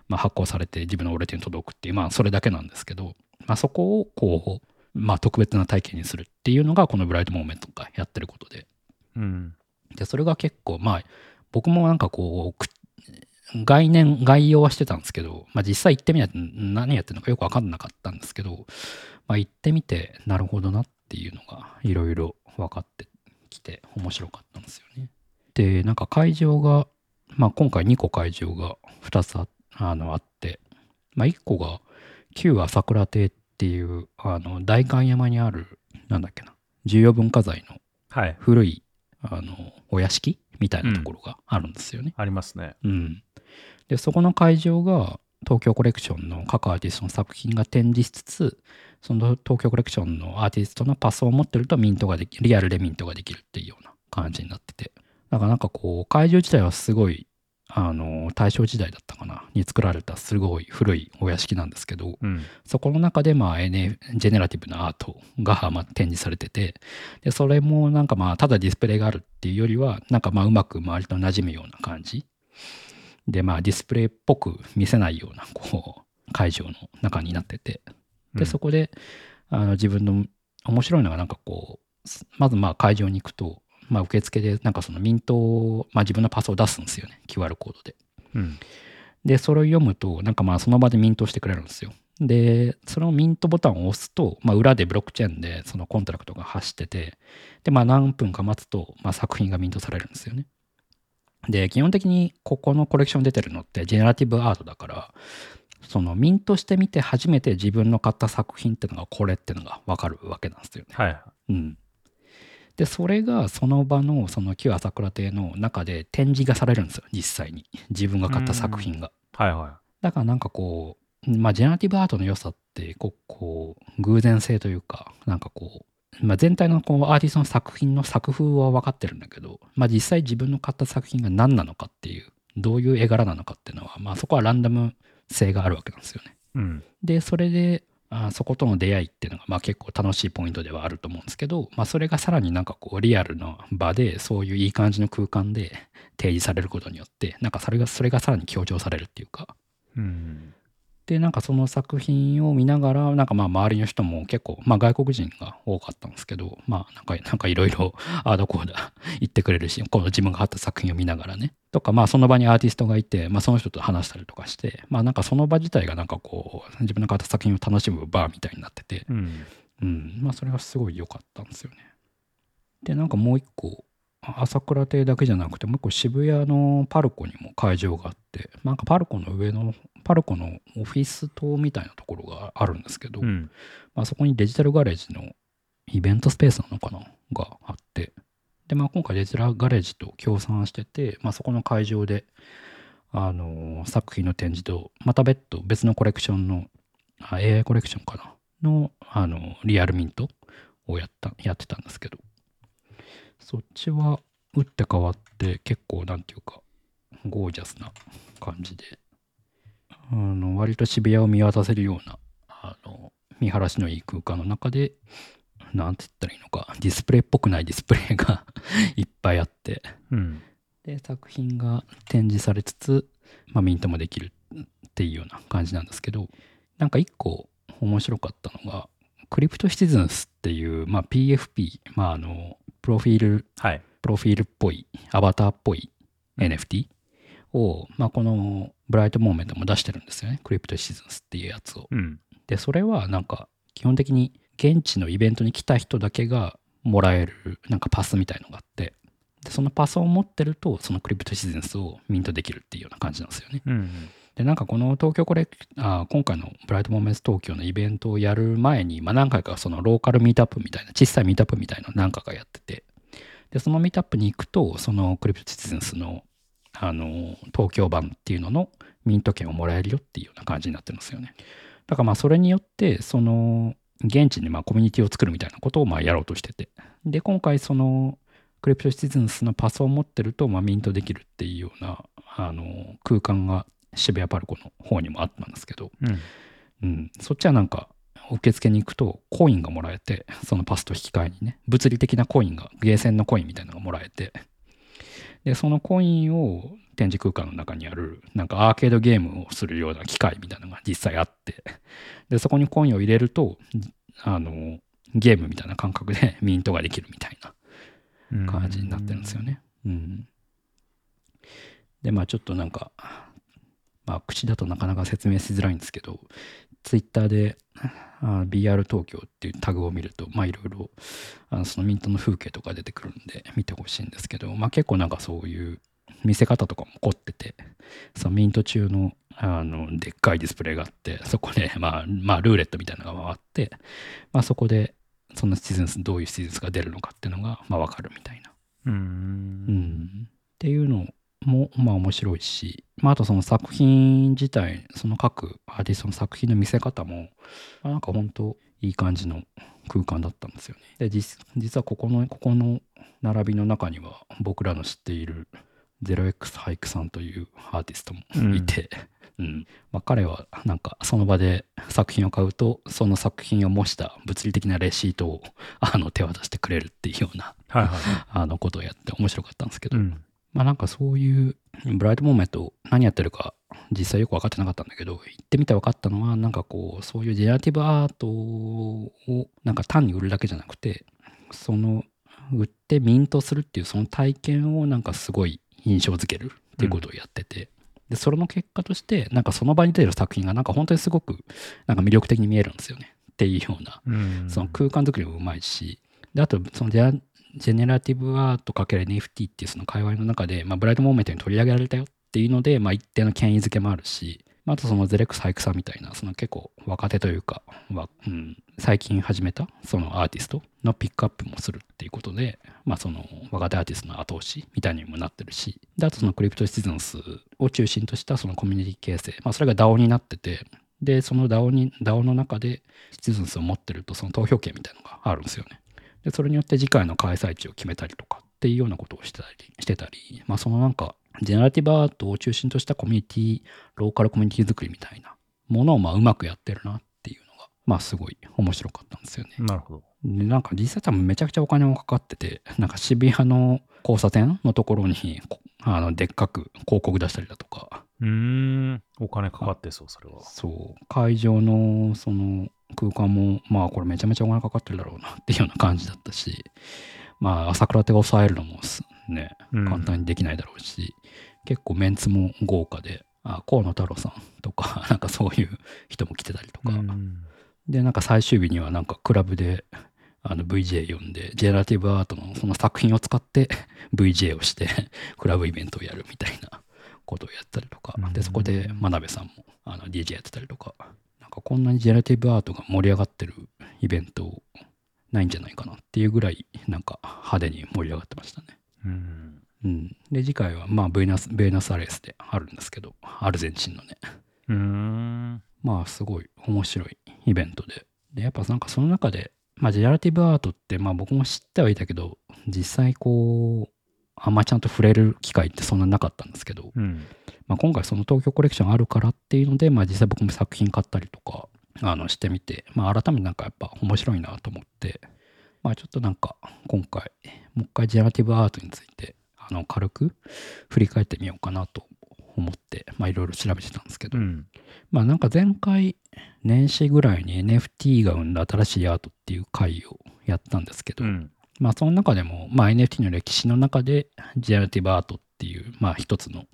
まあ発行されて自分のウォレットに届くっていう、まあそれだけなんですけど、まあそこをこう、まあ特別な体験にするっていうのがこの Bright Moments がやってることで。うん。で、それが結構、まあ僕もなんかこう、く概念、概要はしてたんですけど、まあ実際行ってみないと何やってるのかよくわかんなかったんですけど、まあ行ってみてなるほどなっていうのがいろいろ分かってきて面白かったんですよね。で、なんか会場が、まあ今回2個会場が2つああのあって、まあ1個が旧朝倉邸っていうあの代官山にある、なんだっけな、重要文化財のはい。古いあのお屋敷みたいなところがあるんですよね。ありますね。うん。で、そこの会場が東京コレクションの各アーティストの作品が展示しつつ、その東京コレクションのアーティストのパスを持ってるとミントができリアルでミントができるっていうような感じになってて。だからなんかこう、会場自体はすごい、あの、大正時代だったかな、に作られたすごい古いお屋敷なんですけど、うん。そこの中で、まあ、NF、ジェネラティブなアートが、まあ、展示されてて、で、それもなんかまあ、ただディスプレイがあるっていうよりは、なんかまあ、うまく周りと馴染むような感じ。で、まあ、ディスプレイっぽく見せないような、こう、会場の中になってて、で、そこで、あの、自分の面白いのが、なんかこう、まずまあ、会場に行くと、まあ、受付で、なんかそのミントを、まあ、自分のパスを出すんですよね。QR コードで。うん。で、それを読むと、なんかまあその場でミントしてくれるんですよ。で、そのミントボタンを押すと、まあ、裏でブロックチェーンでそのコントラクトが走ってて、で、まあ、何分か待つと、まあ、作品がミントされるんですよね。で、基本的にここのコレクション出てるのってジェネラティブアートだから、そのミントしてみて初めて自分の買った作品っていうのがこれっていうのがわかるわけなんですよね。はい。うん。で、それがその場のその旧朝倉邸の中で展示がされるんですよ、実際に。自分が買った作品が。はいはだからなんかこう、まあ、ジェネラティブアートの良さって、こう、こう偶然性というか、なんかこう、まあ、全体のこうアーティストの作品の作風は分かってるんだけど、まあ、実際自分の買った作品が何なのかっていう、どういう絵柄なのかっていうのは、まあ、そこはランダム性があるわけなんですよね。い。うん。で、それで、あそことの出会いっていうのが、まあ、結構楽しいポイントではあると思うんですけど、まあ、それがさらになんかこうリアルな場でそういういい感じの空間で提示されることによってなんかそれがそれがさらに強調されるっていうかうん。でなんかその作品を見ながらなんかまあ周りの人も結構、まあ、外国人が多かったんですけどまあなんか なんかいろいろあーだこうだ言ってくれるしこの自分が貼った作品を見ながらねとかまあその場にアーティストがいて、まあ、その人と話したりとかしてまあなんかその場自体がなんかこう自分の買った作品を楽しむバーみたいになっててうん。うん、まあそれはすごい良かったんですよね。で、なんかもう一個、朝倉邸だけじゃなくて、もう一個渋谷のパルコにも会場があって、なんかパルコの上の、パルコのオフィス棟みたいなところがあるんですけど、うん。まあそこにデジタルガレージのイベントスペースなのかな？があって、で、まあ今回デジタルガレージと協賛してて、まあそこの会場で、あのー作品の展示と、また別途別のコレクションの、あ AI コレクションかな？の、あのリアルミントをやった、やってたんですけど、そっちは打って変わって結構なんていうか、ゴージャスな感じで、あの割と渋谷を見渡せるような、あの見晴らしのいい空間の中で、なんて言ったらいいのか、ディスプレイっぽくないディスプレイが いっぱいあって、うん。で、作品が展示されつつ、まあ、ミントもできるっていうような感じなんですけど、なんか一個面白かったのが、クリプトシティズンスっていう、まあ、PFP、まあ、あの、プロフィール、はい。プロフィールっぽい、アバターっぽい NFT を、まあ、この Bright Moments も出してるんですよね。 Crypto Citizens っていうやつを。うん。で、それはなんか基本的に現地のイベントに来た人だけがもらえるなんかパスみたいのがあって、でそのパスを持ってると、その Crypto Citizens をミントできるっていうような感じなんですよね。うん。で、なんかこの東京コレあ今回の Bright Moments 東京のイベントをやる前に、まあ、何回かそのローカルミートアップみたいな、小さいミートアップみたいなの何回かやってて、で、そのミートアップに行くと、そのクリプトシティズンスのあの東京版っていうののミント券をもらえるよっていうような感じになってるんですよね。だからまあそれによって、その現地にまコミュニティを作るみたいなことをまあやろうとしてて。で、今回そのクリプトシティズンスのパスを持ってるとまミントできるっていうようなあの空間が渋谷パルコの方にもあったんですけど、うん。うん、そっちはなんか受付に行くとコインがもらえてそのパスと引き換えにね物理的なコインがゲーセンのコインみたいなのがもらえてでそのコインを展示空間の中にあるなんかアーケードゲームをするような機械みたいなのが実際あってでそこにコインを入れるとあのゲームみたいな感覚で ミントができるみたいな感じになってるんですよね。うん。で、まあちょっとなんか、まあ口だとなかなか説明しづらいんですけど、ツイッターであ BR 東京っていうタグを見ると、まあいろいろあのそのミントの風景とか出てくるんで見てほしいんですけど、まあ結構なんかそういう見せ方とかも凝ってて、そのミント中のあのでっかいディスプレイがあって、そこで、まあ、まあルーレットみたいなのが回って、まあそこでそのシティズンス、どういうシティズンスが出るのかっていうのが、まあわかるみたいな。う。うんんっていうのもまあ面白いし、まあ、あとその作品自体その各アーティストの作品の見せ方も、まあ、なんか本当いい感じの空間だったんですよね。で実実はここのここの並びの中には僕らの知っている 0x ハイクさんというアーティストもいて、うんまあ、彼はなんかその場で作品を買うとその作品を模した物理的なレシートをあの手渡してくれるっていうようなはいはいはあのことをやって面白かったんですけい。ど、うん。まあなんかそういうブライトモーメント何やってるか実際よく分かってなかったんだけど行ってみて分かったのはなんかこうそういうジェネラティブアートをなんか単に売るだけじゃなくてその売ってミントするっていうその体験をなんかすごい印象づけるっていうことをやってて、で、それの結果として、なんかその場に出る作品がなんか本当にすごくなんか魅力的に見えるんですよね。っていうような、うんその空間作りもうまいし、で、あと、そのジェジェネラティブアート ×NFT っていうその界隈の中で、まあ、ブライトモーメントに取り上げられたよっていうので、まあ、一定の権威づけもあるし、まあ、あとそのゼレックス・ハイクさんみたいな、その結構若手というか、うん、最近始めたそのアーティストのピックアップもするっていうことで、まあ、その若手アーティストの後押しみたいにもなってるし、で、あとそのクリプトシティズンスを中心としたそのコミュニティ形成、まあ、それが DAO になってて、で、その DAO に、DAO の中でシティズンスを持ってると、その投票権みたいなのがあるんですよね。で、それによって次回の開催地を決めたりとかっていうようなことをしてたり、してたり、まあそのなんか、ジェネラティブアートを中心としたコミュニティ、ローカルコミュニティ作りみたいなものをまあうまくやってるなっていうのが、まあすごい面白かったんですよね。なるほど。で、なんか実際多分めちゃくちゃお金もかかってて、なんか渋谷の交差点のところに、こあの、でっかく広告出したりだとか、うーん、お金かかってそう、それは。そう、会場のその空間も、まあこれめちゃめちゃお金かかってるだろうなっていうような感じだったし、まあ朝倉手が抑えるのもすね、うん。簡単にできないだろうし、結構メンツも豪華で、あ河野太郎さんとか、なんかそういう人も来てたりとか、うん。で、なんか最終日にはなんかクラブであの VJ 呼んで、ジェネラティブアートのその作品を使って VJ をして、クラブイベントをやるみたいなことをやったりとか。うん、で、そこで真鍋さんもあの DJ やってたりとか、かこんなにジェネラティブアートが盛り上がってるイベントないんじゃないかなっていうぐらい、なんか派手に盛り上がってましたね。うんうん。で、次回はまあブエナス、ブエナスアレスであるんですけど、アルゼンチンのね。うーん。まあすごい面白いイベントで。で、やっぱなんかその中で、まあジェネラティブアートってまあ僕も知ってはいたけど、実際こう、あんまちゃんと触れる機会ってそんななかったんですけど、うん。まあ今回その東京コレクションあるからっていうので、まあ実際僕も作品買ったりとか、あのしてみて、まあ改めてなんかやっぱ面白いなと思って、まあちょっとなんか今回、もう一回ジェネラティブアートについて、あの軽く振り返ってみようかなと思って、まあいろいろ調べてたんですけど、うん。まあなんか前回年始ぐらいに NFT が生んだ新しいアートっていう回をやったんですけど、うん。まあその中でも、まあ NFT の歴史の中でジェネラティブアートっていう、まあ一つの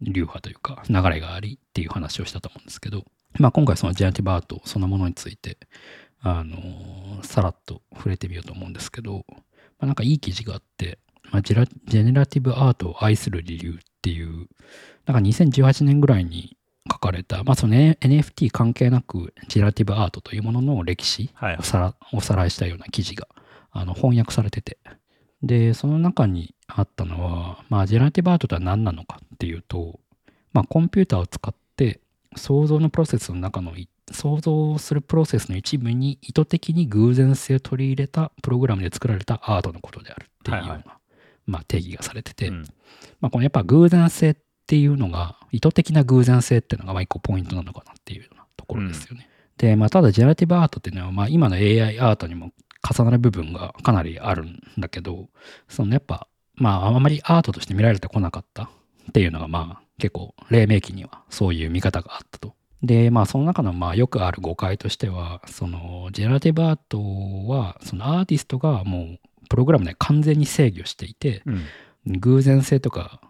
流派というか流れがありっていう話をしたと思うんですけど、まあ今回そのジェネラティブアートそのものについて、あのーさらっと触れてみようと思うんですけど、まあなんかいい記事があって、まあ、ジェラジェネラティブアートを愛する理由っていう、なんか2018年ぐらいに書かれた、まあその、ね、NFT 関係なくジェネラティブアートというものの歴史はいお。さらおさらいしたような記事があの翻訳されてて。で、その中にあったのは、まあ、ジェネラティブアートとは何なのかっていうと、まあ、コンピューターを使って想像のプロセスの中のい想像するプロセスの一部に意図的に偶然性を取り入れたプログラムで作られたアートのことであるっていうような、はいはまあ、定義がされてて、うんまあ、このやっぱ偶然性っていうのが、意図的な偶然性っていうのがまあ一個ポイントなのかなっていうようなところですよね。で、まあ、ただ、ジェネラティブアートっていうのは、まあ、今の AI アートにも重なる部分がかなりあるんだけど、そのやっぱ、まあ、あまりアートとして見られてこなかったっていうのが、まあ、結構、黎明期にはそういう見方があったと。で、まあ、その中の、まあ、よくある誤解としては、その、ジェネラティブアートは、そのアーティストがもう、プログラムで完全に制御していて、うん。偶然性とか、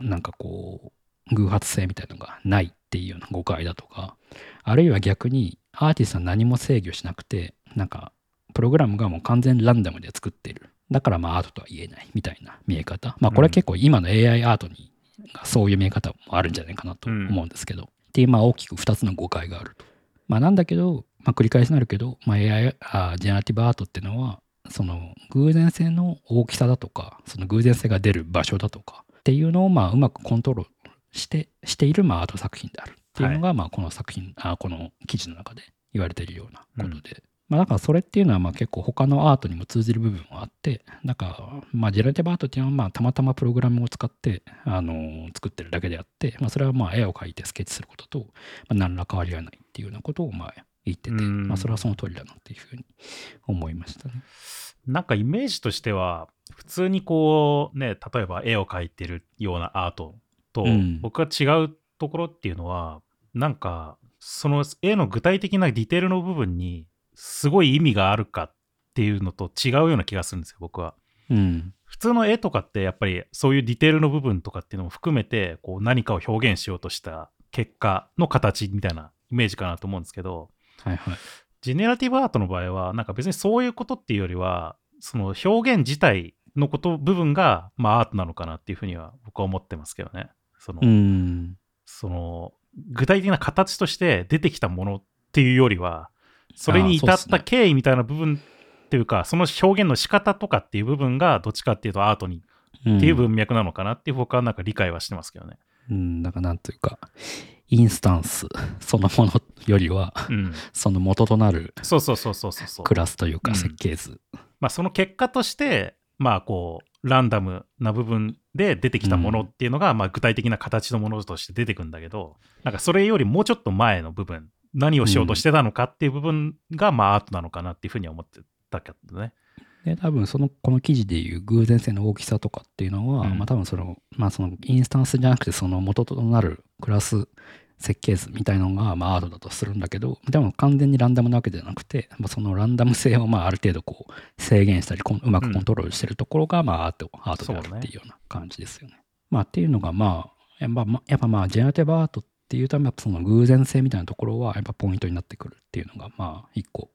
なんかこう、偶発性みたいなのがないっていうような誤解だとか、あるいは逆にアーティストは何も制御しなくて、なんか、プログラムがもう完全ランダムで作っている。だからまあアートとは言えないみたいな見え方。まあこれは結構今の AI アートに、がそういう見え方もあるんじゃないかなと思うんですけど、っていうまあ大きく2つの誤解があると。まあなんだけど、まあ繰り返しになるけど、まあ AI、あジェネラティブアートっていうのは、その偶然性の大きさだとか、その偶然性が出る場所だとかっていうのをまあうまくコントロールしてしているまあアート作品であるっていうのがまあこの作品、あこの記事の中で言われているようなことで。まあだからそれっていうのはまあ結構他のアートにも通じる部分はあって、なんかまあジェネラティブアートっていうのはまあたまたまプログラムを使って、あのー作ってるだけであって、まあそれはまあ絵を描いてスケッチすることと、まあ、何ら変わりはないっていうようなことをまあ言ってて、うんまあそれはその通りだなっていうふうに思いましたね。なんかイメージとしては、普通にこうね、例えば絵を描いてるようなアートと、うん僕は違うところっていうのは、なんか、その絵の具体的なディテールの部分に、すごい意味があるかっていうのと違うような気がするんですよ、僕は。うん。普通の絵とかってやっぱりそういうディテールの部分とかっていうのも含めてこう何かを表現しようとした結果の形みたいなイメージかなと思うんですけどはいはい。ジェネラティブアートの場合はなんか別にそういうことっていうよりはその表現自体のこと部分がまあアートなのかなっていうふうには僕は思ってますけどねその、うん。その具体的な形として出てきたものっていうよりはそれに至った経緯みたいな部分っていうかその表現の仕方とかっていう部分がどっちかっていうとアートにっていう文脈なのかなっていう僕はなんか理解はしてますけどね。うん、なんかなんというか、インスタンスそのものよりは、うん、その元となるそうそうそうそうそう。クラスというかうん設計図。まあその結果としてまあこうランダムな部分で出てきたものっていうのが、まあ具体的な形のものとして出てくるんだけどなんかそれよりもうちょっと前の部分何をしようとしてたのかっていう部分がまあアートなのかなっていうふうには思ってたけどね。で、多分その、この記事でいう偶然性の大きさとかっていうのは、うんまあ多分その、まあそのインスタンスじゃなくてその元となるクラス設計図みたいなのがまあアートだとするんだけど、でも完全にランダムなわけじゃなくて、まあ、そのランダム性をまあある程度こう制限したり、うまくコントロールしてるところがまあアート、アートであるっていうような感じですよね。まあっていうのがまあ、やっぱまあやっぱまあジェネラティブアートっていうと、やっぱその偶然性みたいなところはやっぱポイントになってくるっていうのがまあ一個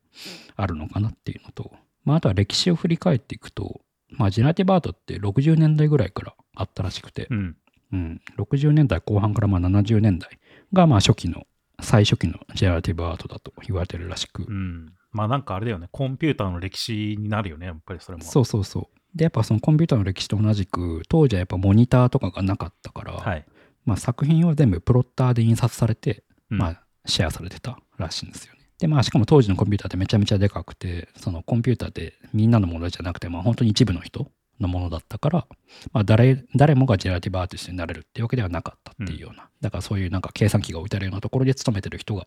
あるのかなっていうのと、まああとは歴史を振り返っていくと、まあジェネラティブアートって60年代ぐらいからあったらしくてう、ん。うん、60年代後半からまあ70年代がまあ初期の、最初期のジェネラティブアートだと言われてるらしく、うん。まあなんかあれだよね、コンピューターの歴史になるよね、やっぱりそれも。そうそうそう。で、やっぱそのコンピューターの歴史と同じく、当時はやっぱモニターとかがなかったから、はい。まあ作品は全部プロッターで印刷されて、うんまあシェアされてたらしいんですよね。で、まあしかも当時のコンピューターってめちゃめちゃでかくて、そのコンピューターってみんなのものじゃなくて、まあ本当に一部の人のものだったから、まあ誰、誰もがジェネラティブアーティストになれるっていうわけではなかったっていうような、だからそういうなんか計算機が置いてあるようなところで勤めてる人が、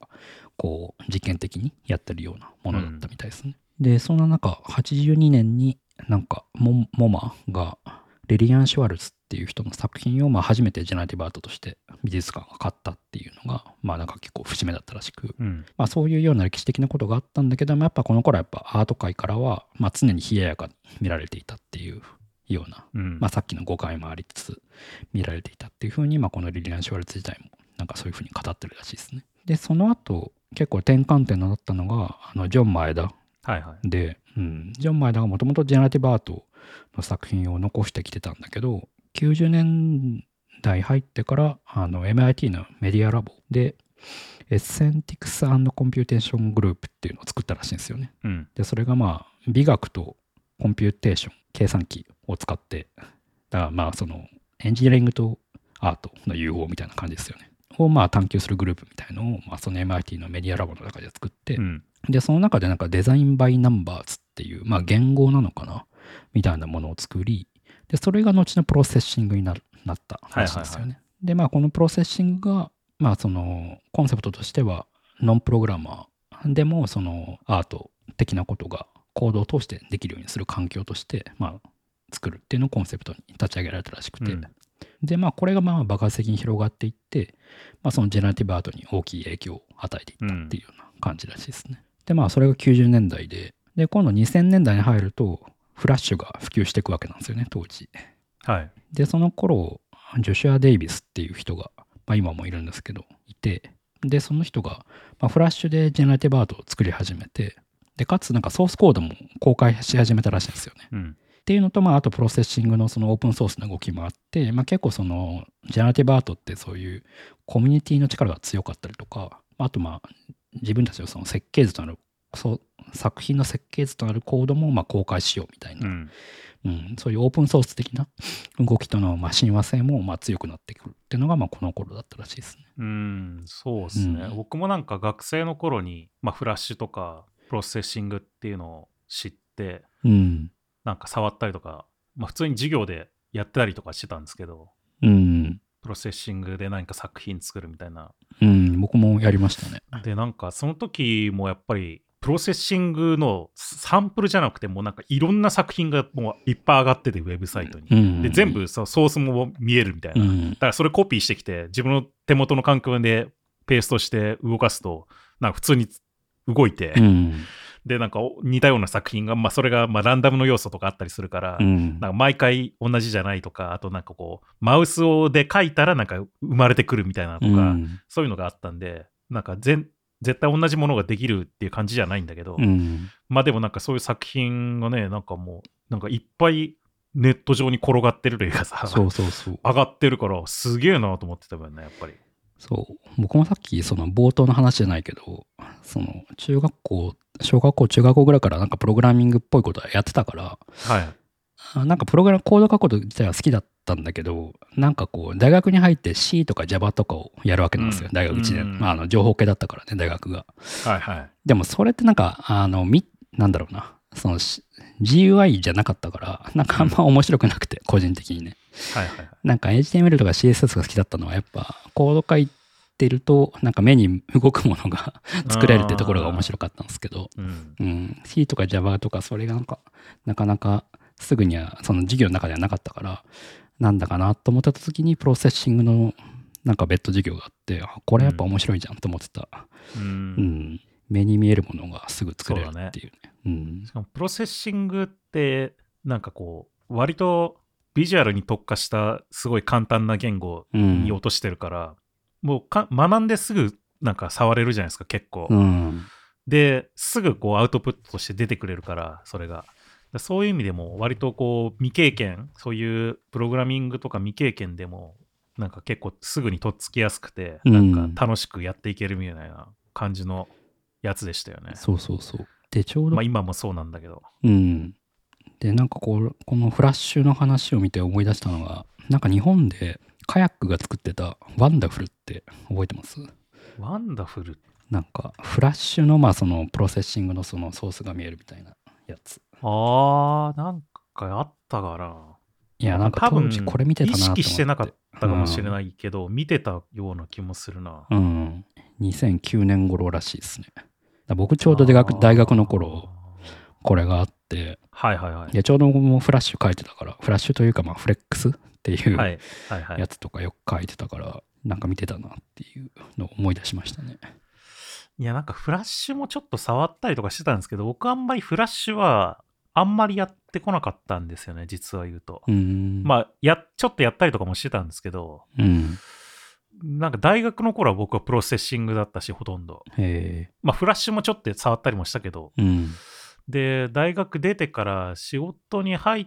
こう実験的にやってるようなものだったみたいですね。で、そんな中、82年になんかモモマがレリアン・シュワルツっていう人の作品をまあ初めてジェネラティブアートとして美術館が買ったっていうのがまあなんか結構節目だったらしく、うん。まあ、そういうような歴史的なことがあったんだけどもやっぱこの頃はやっぱアート界からはまあ常に冷ややかに見られていたっていうような、うん。まあ、さっきの誤解もありつつ見られていたっていうふうに、まあ、このリリアン・シュワルツ自体もなんかそういうふうに語ってるらしいですね。でその後結構転換点になったのがあのジョン・マエダはいはい。で、うん、ジョン・マエダがもともとジェネラティブアートの作品を残してきてたんだけど、90年代入ってからあの MIT のメディアラボで、 Aesthetics Computation Group っていうのを作ったらしいんですよね。うん。で、それがまあ、美学とコンピューテーション、計算機を使って、だからまあ、その、エンジニアリングとアートの融合みたいな感じですよね。をまあ探求するグループみたいのを、まあ、その MIT のメディアラボの中で作って、うん。で、その中でなんか Design By Numbers っていう、まあ言語なのかなみたいなものを作り、で、それが後の Processing になるなったらしいんですよね。で、まあこの Processing が、まあそのコンセプトとしては、ノンプログラマーでもそのアート的なことがコードを通してできるようにする環境として、まあ作るっていうのをコンセプトに立ち上げられたらしくて、うんで、まあこれがまあ爆発的に広がっていって、まあそのジェネラティブアートに大きい影響を与えていったっていうような感じらしいですね。で、まあそれが90年代で、で、今度2000年代に入ると、フラッシュが普及していくわけなんですよね、当時。はい。で、その頃、ジョシュア・デイビスっていう人が、まあ今もいるんですけど、いて、で、その人が、まあ、フラッシュでジェネラティブアートを作り始めて、で、かつなんかソースコードも公開し始めたらしいんですよね。うん。っていうのと、まあ、あと Processing のそのオープンソースの動きもあって、まあ、結構そのジェネラティブアートってそういうコミュニティの力が強かったりとか、あとまあ自分たちのその設計図となるそう作品の設計図となるコードもまあ公開しようみたいな、うん。うんそういうオープンソース的な動きとのまあ親和性もまあ強くなってくるっていうのがまあこの頃だったらしいですね。うん、そうですね、うん僕もなんか学生の頃に、まあ、フラッシュとか Processing っていうのを知って、うん。なんか触ったりとか、まあ、普通に授業でやってたりとかしてたんですけど、うん。 Processing で何か作品作るみたいな。うん。僕もやりましたね。で、なんかその時もやっぱり、プロセッシングのサンプルじゃなくて、もうなんかいろんな作品がもういっぱい上がってて、ウェブサイトに。うん。で、全部さソースも見えるみたいな。だうん。からそれコピーしてきて、自分の手元の環境でペーストして動かすと、なんか普通に動いて、うん。で、なんかお似たような作品が、まあ、それがまあランダムの要素とかあったりするから、うんなんか毎回同じじゃないとか、あとなんかこう、マウスをで書いたらなんか生まれてくるみたいなとか、うんそういうのがあったんで、なんか全絶対同じものができるっていう感じじゃないんだけど、うんまあでもなんかそういう作品がね、なんかもう、なんかいっぱいネット上に転がってる例がさ、そうそうそう上がってるから、すげえなと思ってたもんね、やっぱり。そう僕もさっきその冒頭の話じゃないけどその中学校小学校中学校ぐらいからなんかプログラミングっぽいことはやってたからはい。あなんかプログラムコード書くこと自体は好きだったんだけどなんかこう大学に入って C とか Java とかをやるわけなんですよ、うん。大学1年、うん。まあ、あの情報系だったからね大学が。はいはい。でもそれってなんかあのみなんだろうな。そのし GUI じゃなかったからなんかあんま面白くなくて個人的にね。はいはいはい。なんか HTML とか CSS が好きだったのはやっぱコード書いてるとなんか目に動くものが 作れるってところが面白かったんですけど、うん。うん、C とか Java とかそれがなんかなかなかすぐにはその授業の中ではなかったからなんだかなと思ってた時にプロセッシングのなんか別途授業があってあこれやっぱ面白いじゃんと思ってた、う。うん。ん目に見えるものがすぐ作れるっていうね。うん。しかもプロセッシングって、なんかこう、割とビジュアルに特化したすごい簡単な言語うん。に落としてるから、もうか学んですぐなんか触れるじゃないですか、結構。うん。で、すぐこうアウトプットとして出てくれるから、それが。だそういう意味でも、割とこう未経験、そういうプログラミングとか未経験でも、なんか結構すぐにとっつきやすくて、うんなんか楽しくやっていけるみたいな感じのやつでしたよね。そうそうそうでちょうどまあ今もそうなんだけど。うん。で、なんかこう、このフラッシュの話を見て思い出したのが、なんか日本でカヤックが作ってた wonderfl って覚えてます？ wonderfl？なんかフラッシュのまあその Processing のそのソースが見えるみたいなやつ。あー、なんかあったかな。いや、なんか多分これ見てたな。意識してなかったかもしれないけど、見てたような気もするな。うん。2009年頃らしいですね。僕ちょうど大学大学の頃、これがあって、はいはいはいい。やちょうど僕もフラッシュ書いてたから、フラッシュというかまあフレックスっていうはいはいはいや。つとかよく書いてたから、なんか見てたなっていうのを思い出しましたね。いや、なんかフラッシュもちょっと触ったりとかしてたんですけど、僕あんまりフラッシュはあんまりやってこなかったんですよね、実は言うと。う。まあ、や、ちょっとやったりとかもしてたんですけど、うん。なんか大学の頃は僕はプロセッシングだったし、ほとんど。へまあ、フラッシュもちょっと触ったりもしたけど、え。うん。で、大学出てから仕事に入っ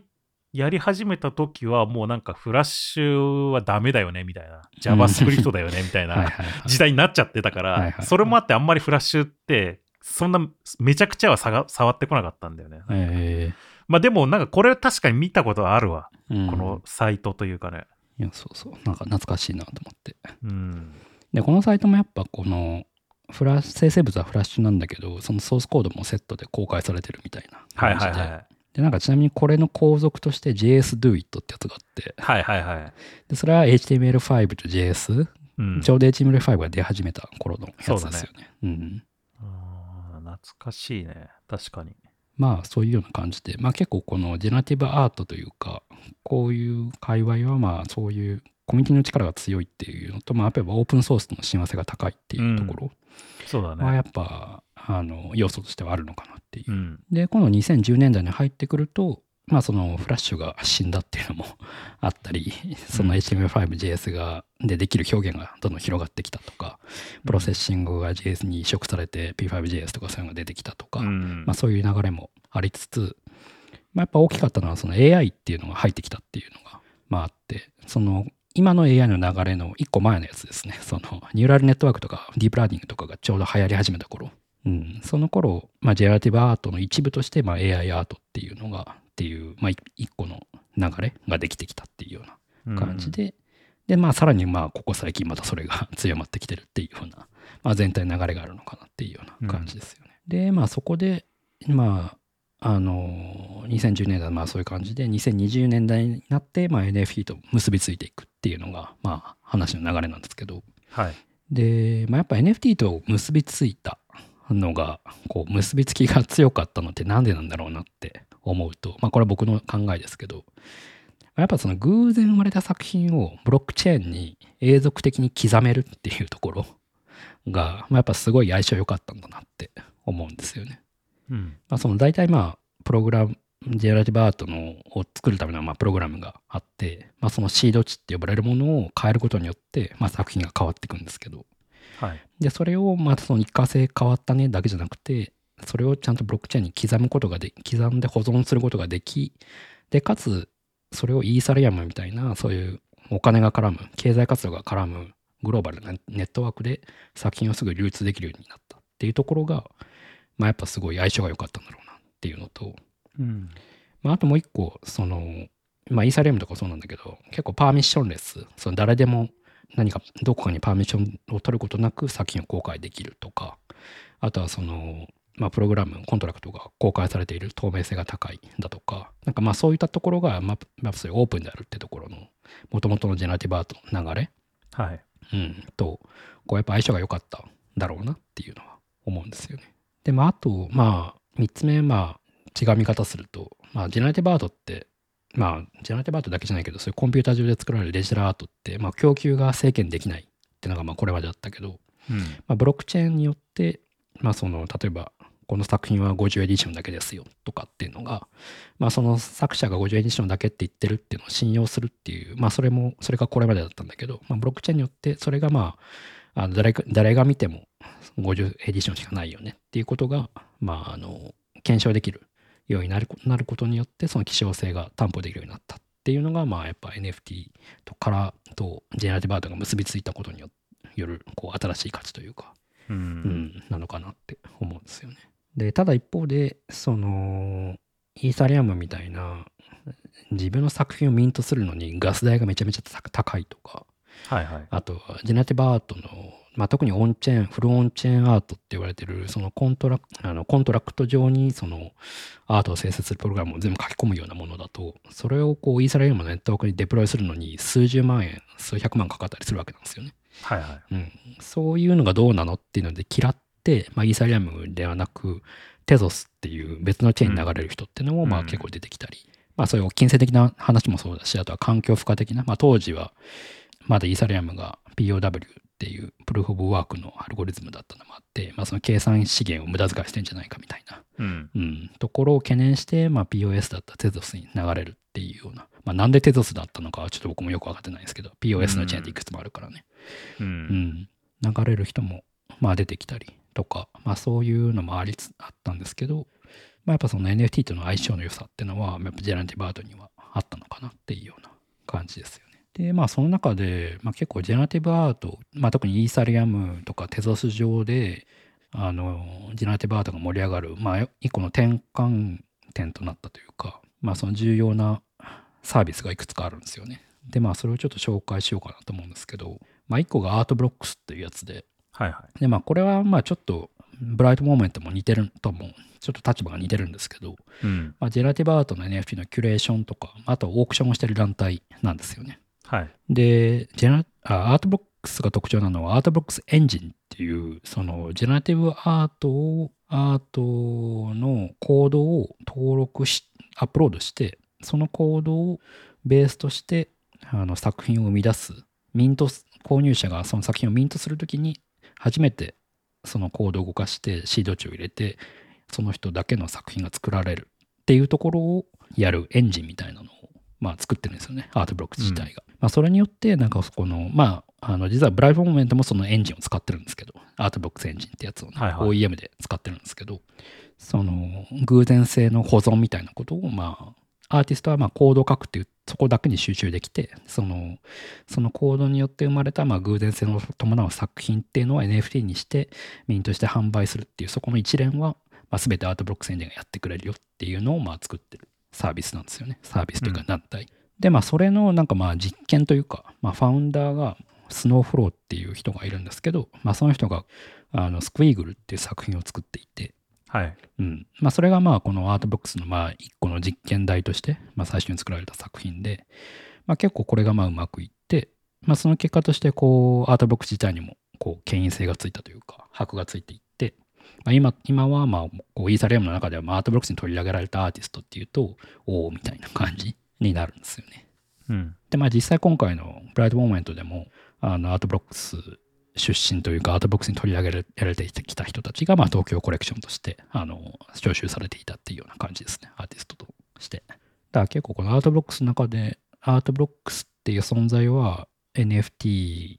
やり始めた時はもうなんかフラッシュはダメだよねみたいな JavaScript だよねみたいな。時代になっちゃってたから、それもあってあんまりフラッシュってそんなめちゃくちゃはさが触ってこなかったんだよね。えまあでもなんかこれ確かに見たことはあるわ、えうんこのサイトというかね。いや、そうそう。なんか懐かしいなと思って。うん。で、このサイトもやっぱこの、フラッシュ生成物はフラッシュなんだけど、そのソースコードもセットで公開されてるみたいなはい感じで。はいはい。で、なんかちなみにこれの後続として JSDoIt ってやつがあって、はいはいはい。でそれは HTML5 と JS、うん、ちょうど HTML5 が出始めた頃のやつですよね。うん。あー懐かしいね。確かに。まあそういうような感じで、まあ結構このジェネラティブアートというか、こういう界隈はまあそういうコミュニティの力が強いっていうのと、まあやっぱりオープンソースとの親和性が高いっていうところそうだね。はやっぱ、あの要素としてはあるのかなっていうう。ん。で、この2010年代に入ってくると、まあそのフラッシュが死んだっていうのも あったり、その HTML5JS がでできる表現がどんどん広がってきたとか、Processing が JS に移植されて p5.js とかそういうのが出てきたとか、うんまあそういう流れもありつつ、まあやっぱ大きかったのはその AI っていうのが入ってきたっていうのが、まああって、その今の AI の流れの一個前のやつですね。そのニューラルネットワークとかディープラーニングとかがちょうど流行り始めた頃。うん、その頃、まあ、ジェネラティブアートの一部として、まあ、AI アートっていうのが、っていう、まあ、一個の流れができてきたっていうような感じで、で、まあ、さらに、まあ、ここ最近またそれが 強まってきてるっていうような、まあ、全体の流れがあるのかなっていうような感じですよね。で、まあ、そこで、まあ、あの、2010年代はまあそういう感じで、2020年代になって、まあ、NFT と結びついていくっていうのが、まあ、話の流れなんですけど、はい。で、まあ、やっぱ NFT と結びついたのが、こう、結びつきが強かったのってなんでなんだろうなって思うと、まあ、これは僕の考えですけど、やっぱその偶然生まれた作品をブロックチェーンに永続的に刻めるっていうところが、まあ、やっぱすごい相性良かったんだなって思うんですよね。うん。まあ、その大体まあ、プログラム、ジェネラティブアートのを作るためのまあプログラムがあって、まあ、そのシード値って呼ばれるものを変えることによって、まあ、作品が変わっていくんですけど、はい。で、それをまあその一過性変わったねだけじゃなくて、それをちゃんとブロックチェーンに刻むことがで、刻んで保存することができ、で、かつ、それをイーサリアムみたいな、そういうお金が絡む、経済活動が絡むグローバルなネットワークで作品をすぐ流通できるようになったっていうところが、まあやっぱすごい相性が良かったんだろうなっていうのと、うん。まああともう一個、その、まあイーサリアムとかそうなんだけど、結構パーミッションレス、その誰でも何かどこかにパーミッションを取ることなく作品を公開できるとか、あとはその、まあ、プログラム、コントラクトが公開されている透明性が高いだとか、なんかまあそういったところが、まあ、まあそういうオープンであるってところの、もともとのジェネラティブアートの流れ、はい。うん、と、こうやっぱ相性が良かったんだろうなっていうのは思うんですよね。で、まああと、まあ、三つ目、まあ、違う見方すると、まあ、ジェネラティブアートって、まあ、ジェネラティブアートだけじゃないけど、そういうコンピューター上で作られるデジタルアートって、まあ、供給が制限できないっていうのが、まあ、これまであったけど、うん。まあ、ブロックチェーンによって、まあ、その、例えば、この作品は50エディションだけですよとかっていうのが、まあ、その作者が50エディションだけって言ってるっていうのを信用するっていう、まあ、それも、それがこれまでだったんだけど、まあ、ブロックチェーンによって、それがまあ、あの誰か誰が見ても50エディションしかないよねっていうことが、まあ、あの、検証できるようになるなることによって、その希少性が担保できるようになったっていうのが、まあ、やっぱ NFT とからとジェネラティブアートが結びついたことによよる、こう、新しい価値というか、う。うんん、なのかなって思うんですよね。で、ただ一方で、その、イーサリアムみたいな、自分の作品をミントするのにガス代がめちゃめちゃ高高いとか、はいはい。あとはジェネラティブアートの、まあ、特にオンチェーン、フルオンチェーンアートって言われてる、そのコントラクあのコントラクト上にそのアートを生成するプログラムを全部書き込むようなものだと、それをこうイーサリアムのネットワークにデプロイするのに数十万円、数百万かかったりするわけなんですよね。はいはい。うん、そういうのがどうなのっていうので嫌って、まあ、イーサリアムではなくテゾスっていう別のチェーンに流れる人っていうのもまあうん結構出てきたり、まあそういう金銭的な話もそうだしあとは環境負荷的な、まあ、当時はまだイーサリアムが POW っていうプルーフ・オブ・ワークのアルゴリズムだったのもあって、まあ、その計算資源を無駄遣いしてんじゃないかみたいな、うん。うん、ところを懸念して、まあ、POS だったテゾスに流れるっていうような、まあ、なんでテゾスだったのかはちょっと僕もよく分かってないんですけど POS のチェーンっていくつもあるからね、う。うん。ん、流れる人もまあ出てきたりとか、まあ、そういうのもありつあったんですけど、まあ、やっぱその NFT との相性の良さっていうのはやっぱジェネラティブアートにはあったのかなっていうような感じですよね。でまあその中で、まあ、結構ジェネラティブアート、まあ、特にイーサリアムとかテゾス上であのジェラティブアートが盛り上がる、まあ、一個の転換点となったというか、まあ、その重要なサービスがいくつかあるんですよね。でまあそれをちょっと紹介しようかなと思うんですけど、まあ、1個がアートブロックスっていうやつではいはい。でまあこれはまあちょっとブライトモーメントも似てるともちょっと立場が似てるんですけど、うん。まあ、ジェネラティブアートの NFT のキュレーションとかあとはオークションをしてる団体なんですよね。はい。でジェネラあアートブロックスが特徴なのはアートブロックスエンジンっていうそのジェネラティブアートをアートのコードを登録しアップロードしてそのコードをベースとしてあの作品を生み出すミントす購入者がその作品をミントするときに初めてそのコードを動かしてシード値を入れてその人だけの作品が作られるっていうところをやるエンジンみたいなのをまあ作ってるんですよね。アートブロックス自体が。まあそれによってなんかそこのまああの実はブライトモーメントもそのエンジンを使ってるんですけどアートブロックスエンジンってやつをね、はいはい。OEM で使ってるんですけどその偶然性の保存みたいなことをまあアーティストはまあコードを書くっていうそこだけに集中できてそのそのコードによって生まれたまあ偶然性の伴う作品っていうのを NFT にしてミントして販売するっていうそこの一連は、まあ、全てアートブロックスエンジンがやってくれるよっていうのをまあ作ってるサービスなんですよね。サービスというかうん。団体、でまあそれのなんかまあ実験というか、まあ、ファウンダーがスノーフローっていう人がいるんですけど、まあ、その人があのスクイーグルっていう作品を作っていて、はい。うんまあ、それがまあこのアートボックスのまあ一個の実験台として、まあ、最初に作られた作品で、まあ、結構これがまあうまくいって、まあ、その結果としてこうアートボックス自体にもこう権威性がついたというか箔がついていって、まあ、今今はまあこうイーサリアムの中ではまあアートボックスに取り上げられたアーティストっていうとおおみたいな感じになるんですよね。うん。でまあ実際今回のブライトモーメントでもあのアートブロックス出身というかアートブロックスに取り上げられてきた人たちが、まあ、東京コレクションとしてあの招集されていたっていうような感じですね。アーティストとして。だから結構このアートブロックスの中でアートブロックスっていう存在は NFT×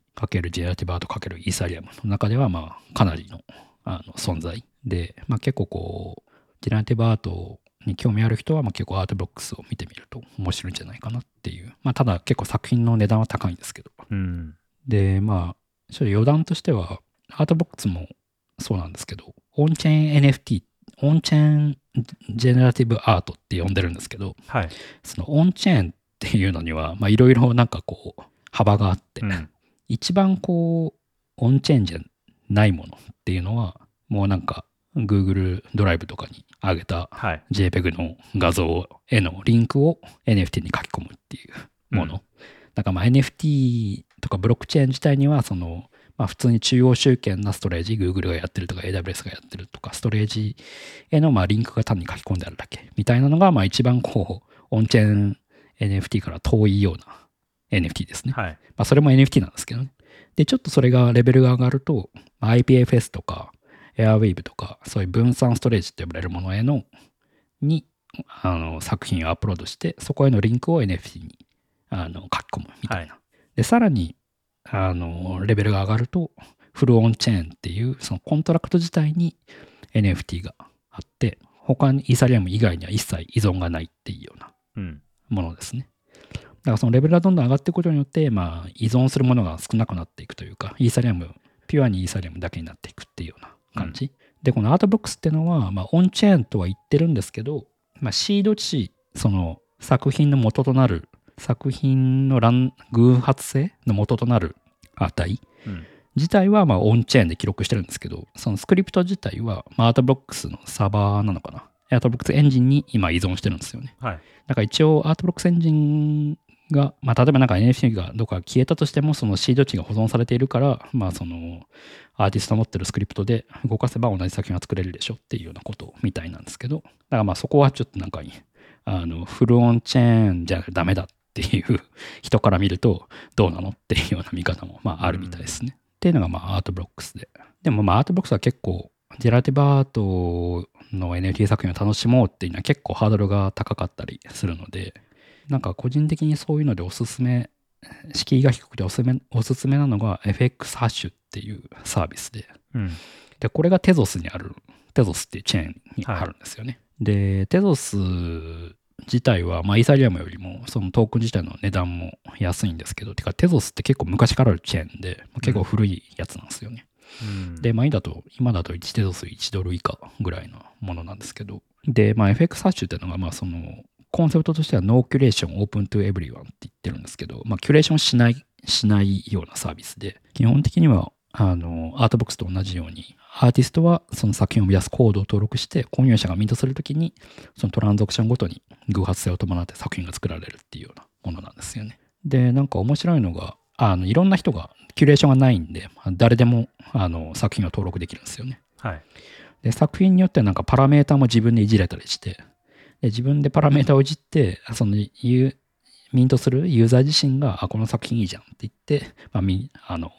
ジェネラティブアート×イーサリアムの中ではまあかなりのあの存在で、まあ、結構こうジェネラティブアートに興味ある人はまあ結構アートブロックスを見てみると面白いんじゃないかなっていう。まあただ結構作品の値段は高いんですけど。うん。で、まあ、ちょっと余談としては、アートボックスもそうなんですけど、オンチェーン NFT、オンチェーンジェネラティブアートって呼んでるんですけど、はい。そのオンチェーンっていうのには、まあいろいろなんかこう、幅があって、うん。一番こう、オンチェーンじゃないものっていうのは、もうなんか、Google ドライブとかに上げたはい。JPEG の画像へのリンクを NFT に書き込むっていうもの。うんだからまあ NFT とかブロックチェーン自体にはその、まあ、普通に中央集権なストレージ、Google がやってるとか AWS がやってるとか、ストレージへのまあリンクが単に書き込んであるだけみたいなのがまあ一番こう、オンチェーン NFT から遠いような NFT ですね。はい。まあ、それも NFT なんですけどね。で、ちょっとそれがレベルが上がると、まあ IPFS とか Airwave とか、そういう分散ストレージって呼ばれるものへの、に、あの、作品をアップロードして、そこへのリンクを NFT にあの書き込むみたいな。で、さらに、あの、レベルが上がると、フルオンチェーンっていう、そのコントラクト自体に NFT があって、他にイーサリアム以外には一切依存がないっていうようなうん。ものですね。だからそのレベルがどんどん上がっていくことによって、まあ、依存するものが少なくなっていくというか、イーサリアム、ピュアにイーサリアムだけになっていくっていうような感じ。で、このアートブロックスっていうのは、まあ、オンチェーンとは言ってるんですけど、まあ、シード値、その作品の元となる、作品の乱偶発性の元となる値うん。自体はまあオンチェーンで記録してるんですけど、そのスクリプト自体は、まあ、アートブロックスのサーバーなのかな？アートブロックスエンジンに今依存してるんですよね。はい。だから一応アートブロックスエンジンが、まあ、例えばなんか NFT がどこか消えたとしても、そのシード値が保存されているから、まあそのアーティストの持ってるスクリプトで動かせば同じ作品が作れるでしょっていうようなことみたいなんですけど、だからまあそこはちょっとなんかあのフルオンチェーンじゃダメだっていう人から見るとどうなのっていうような見方もまああるみたいですね。っていうのがまあアートブロックスで。でもまあアートブロックスは結構ジェネラティブアートの NFT 作品を楽しもうっていうのは結構ハードルが高かったりするので、なんか個人的にそういうのでおすすめ、敷居が低くておすすめおすすめなのが FX ハッシュっていうサービスで、うん。で、これがテゾスにある、テゾスっていうチェーンにあるんですよね。で、テゾス自体は、まあ、イーサリアムよりも、そのトークン自体の値段も安いんですけど、てか、テゾスって結構昔からあるチェーンで、まあ結構古いやつなんですよね。うん。で、まあ、今だと、今だと1テゾス1ドル以下ぐらいのものなんですけど、で、まあ、FX ハッシュっていうのが、まあ、その、コンセプトとしては、 no curation、open to everyone って言ってるんですけど、まあ、キュレーションしない、しないようなサービスで、基本的には、あの、アートブロックスと同じように、アーティストはその作品を生み出すコードを登録して、購入者がミントするときに、そのトランザクションごとに偶発性を伴って作品が作られるっていうようなものなんですよね。で、なんか面白いのが、あのいろんな人が、キュレーションがないんで、まあ誰でもあの作品を登録できるんですよね。はい。で、作品によってはなんかパラメータも自分でいじれたりして、で自分でパラメータをいじって、そのミントするユーザー自身が、あ、この作品いいじゃんって言って、まあ、みあの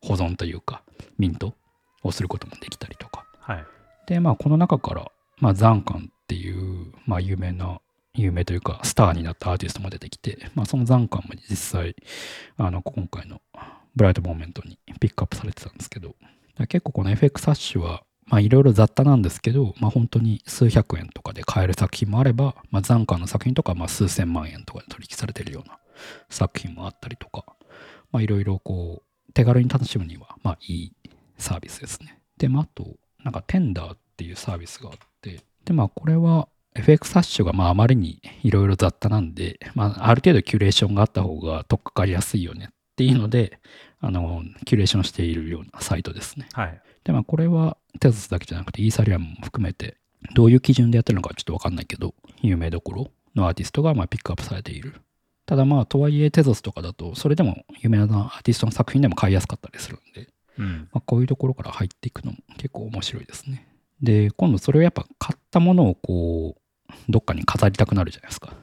保存というか、ミントをすることもできたりとか。はい。で、まあ、この中から、まあ、ザンカンっていう、まあ、有名な、有名というか、スターになったアーティストも出てきて、まあ、そのザンカンも実際、あの、今回のブライトモーメントにピックアップされてたんですけど、結構この FX ハッシュは、まあ、いろいろ雑多なんですけど、まあ、本当に数百円とかで買える作品もあれば、まあ、ザンカンの作品とか、まあ、数千万円とかで取引されてるような作品もあったりとか、まあ、いろいろこう、手軽に楽しむには、まあ、いいサービスですね。で、まあ、あと、なんか、テンダーっていうサービスがあって、で、まあ、これは FX ハッシュが、まあ、あまりにいろいろ雑多なんで、まあ、ある程度キュレーションがあった方が取っかかりやすいよねっていうので、あの、キュレーションしているようなサイトですね。はい。で、まあ、これはテザスだけじゃなくて、イーサリアムも含めて、どういう基準でやってるのかちょっとわかんないけど、有名どころのアーティストがまあピックアップされている。ただまあ、とはいえテザスとかだと、それでも有名なアーティストの作品でも買いやすかったりするんで、うん。まあ、こういうところから入っていくのも結構面白いですね。で、今度それをやっぱ買ったものをこう、どっかに飾りたくなるじゃないですか。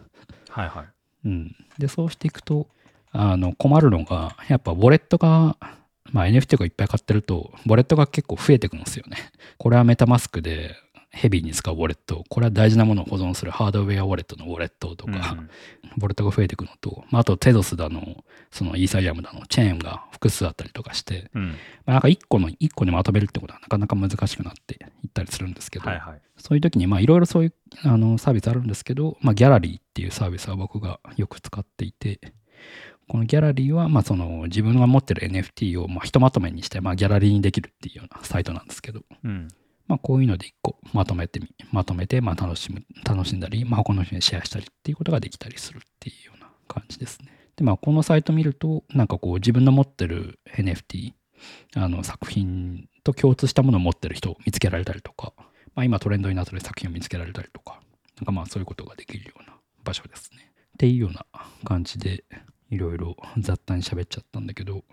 はいはい。うん。で、そうしていくと、あの、困るのが、やっぱウォレットがまあ、NFT がいっぱい買ってると、ウォレットが結構増えてくんですよね。これはメタマスクでヘビーに使うウォレット、これは大事なものを保存するハードウェアウォレットのウォレットとか、うんウォレットが増えていくのと、まあ、あとテゾスだの、そのイーサリアムだの、チェーンが複数あったりとかして、うん。まあ、なんか1個の、一個にまとめるってことはなかなか難しくなっていったりするんですけど、はいはい。そういう時に、まあいろいろそういうあのサービスあるんですけど、まあギャラリーっていうサービスは僕がよく使っていて、このギャラリーは、まあその自分が持ってる NFT をまあひとまとめにして、まあギャラリーにできるっていうようなサイトなんですけど、うん。まあこういうので一個まとめてみ、まとめて、まあ楽しむ、楽しんだり、まあ他の人にシェアしたりっていうことができたりするっていうような感じですね。で、まあこのサイト見ると、なんかこう自分の持ってる NFT、あの作品と共通したものを持ってる人を見つけられたりとか、まあ今トレンドになってる作品を見つけられたりとか、なんかまあそういうことができるような場所ですね。っていうような感じで、いろいろ雑多に喋っちゃったんだけど、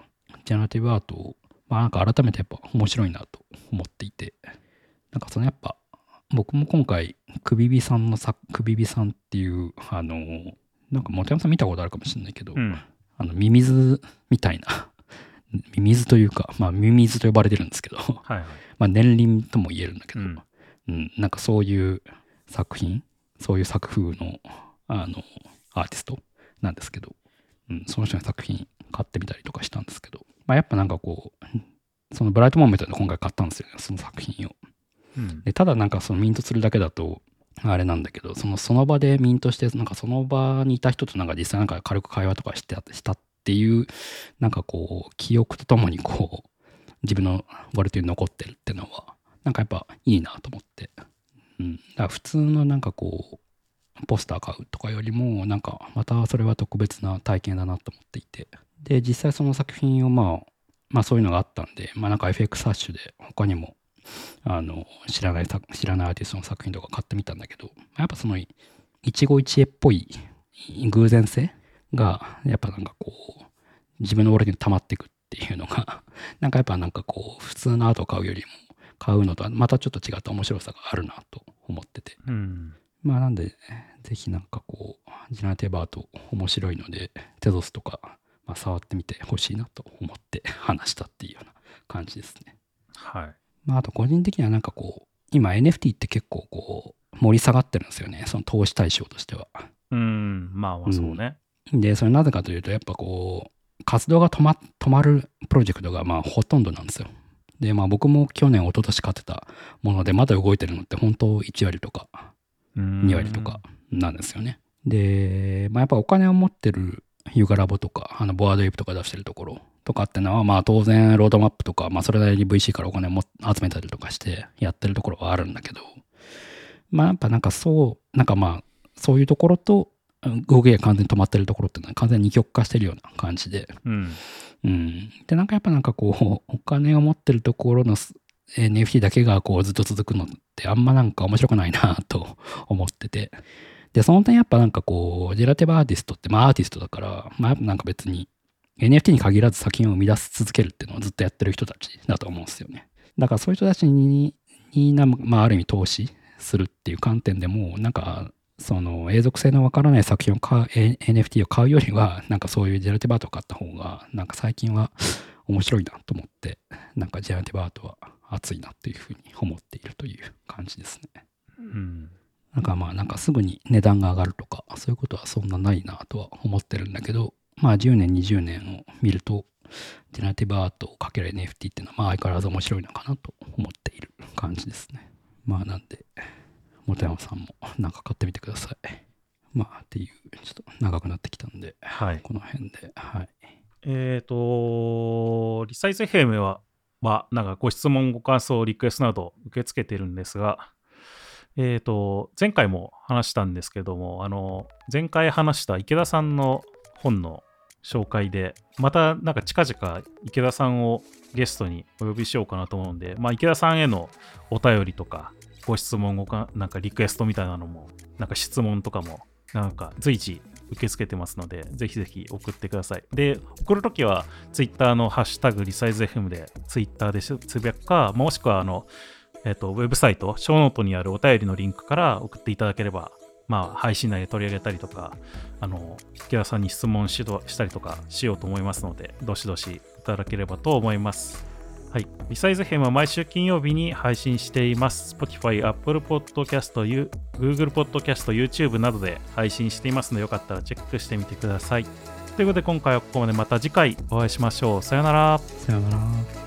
ジェネラティブアートを、まあなんか改めてやっぱ面白いなと思っていて、なんかそのやっぱ僕も今回クビビさんの作クビビさんっていうあのなんか本山さん見たことあるかもしれないけど、うん。あのミミズみたいな ミミズというかまあミミズと呼ばれてるんですけどはいはい。まあ年輪とも言えるんだけど、うん。うん、なんかそういう作品そういう作風のあのアーティストなんですけど、うん、その人の作品買ってみたりとかしたんですけど、まあ、やっぱなんかこうそのブライトモーメントで今回買ったんですよねその作品を。でただなんかそのミントするだけだとあれなんだけどそのその場でミントしてなんかその場にいた人となんか実際なんか軽く会話とかしてしたっていうなんかこう記憶とともにこう自分のウォレットに残ってるっていうのはなんかやっぱいいなと思って、うん、だから普通のなんかこうポスター買うとかよりもなんかまたそれは特別な体験だなと思っていて。で実際その作品をまあまあそういうのがあったんでまあなんか FX ハッシュで他にもあの知らない作知らないアーティストの作品とか買ってみたんだけどやっぱその一期一会っぽい偶然性がやっぱなんかこう自分のウォレットに溜まっていくっていうのが なんかやっぱなんかこう普通のアートを買うよりも買うのとはまたちょっと違った面白さがあるなと思っててうん。まあなんでぜひなんかこうジェネラティブアート面白いのでテゾスとか、まあ、触ってみてほしいなと思って話したっていうような感じですね。はい。まあ、あと個人的にはなんかこう、今 NFT って結構こう、盛り下がってるんですよね。その投資対象としては。うん。まあまあそうね。で、それなぜかというと、やっぱこう、活動が止ま止まるプロジェクトがまあほとんどなんですよ。で、まあ僕も去年、一昨年買ってたもので、まだ動いてるのって本当1割とかうん2割とか。なんですよね。で、まあやっぱお金を持ってるユガラボとか、あのボアードエイプとか出してるところとかってのは、まあ当然ロードマップとか、まあそれなりに VC からお金も集めたりとかしてやってるところはあるんだけど、まあやっぱなんかそう、なんかまあそういうところと動きが完全に止まってるところっていうのは完全に二極化してるような感じで、うん。うん。で、なんかやっぱなんかこう、お金を持ってるところの NFT だけがこうずっと続くのってあんまなんか面白くないなと 思ってて。で、その点やっぱなんかこう、ジェラティブアーティストって、まあアーティストだから、まあなんか別に NFT に限らず作品を生み出し続けるっていうのをずっとやってる人たちだと思うんですよね。だからそういう人たちに、になまあある意味投資するっていう観点でも、なんかその永続性のわからない作品を買う、え NFT を買うよりは、なんかそういうジェラティブアートを買った方が、なんか最近は面白いなと思って、なんかジェラティブアートは熱いなというふうに思っているという感じですね。うん。なんかまあなんかすぐに値段が上がるとか、そういうことはそんなないなとは思ってるんだけど、まあ10年、20年を見ると、ジェネラティブアートをかける NFT っていうのはまあ相変わらず面白いのかなと思っている感じですね。まあなんで、本山さんもなんか買ってみてください。まあっていう、ちょっと長くなってきたんで、はい。この辺で、はい。えっ、と、リサイズ FM は、は、なんかご質問、ご感想、リクエストなど受け付けてるんですが、えっ、と、前回も話したんですけども、あの、前回話した池田さんの本の紹介で、またなんか近々池田さんをゲストにお呼びしようかなと思うんで、まあ、池田さんへのお便りとか、ご質問ごか、なんかリクエストみたいなのも、なんか質問とかも、なんか随時受け付けてますので、ぜひぜひ送ってください。で、送るときは、ツイッターのハッシュタグリサイズ FM でツイッターでつぶやくか、もしくはあの、えっ、と、ウェブサイト、ショーノートにあるお便りのリンクから送っていただければまあ、配信内で取り上げたりとか、あの、池田さんに質問ししたりとかしようと思いますので、どしどしいただければと思います。はい。リサイズ編は毎週金曜日に配信しています。Spotify、Apple Podcast、Google Podcast、YouTube などで配信していますので、よかったらチェックしてみてください。ということで、今回はここまでまた次回お会いしましょう。さよなら。さよなら。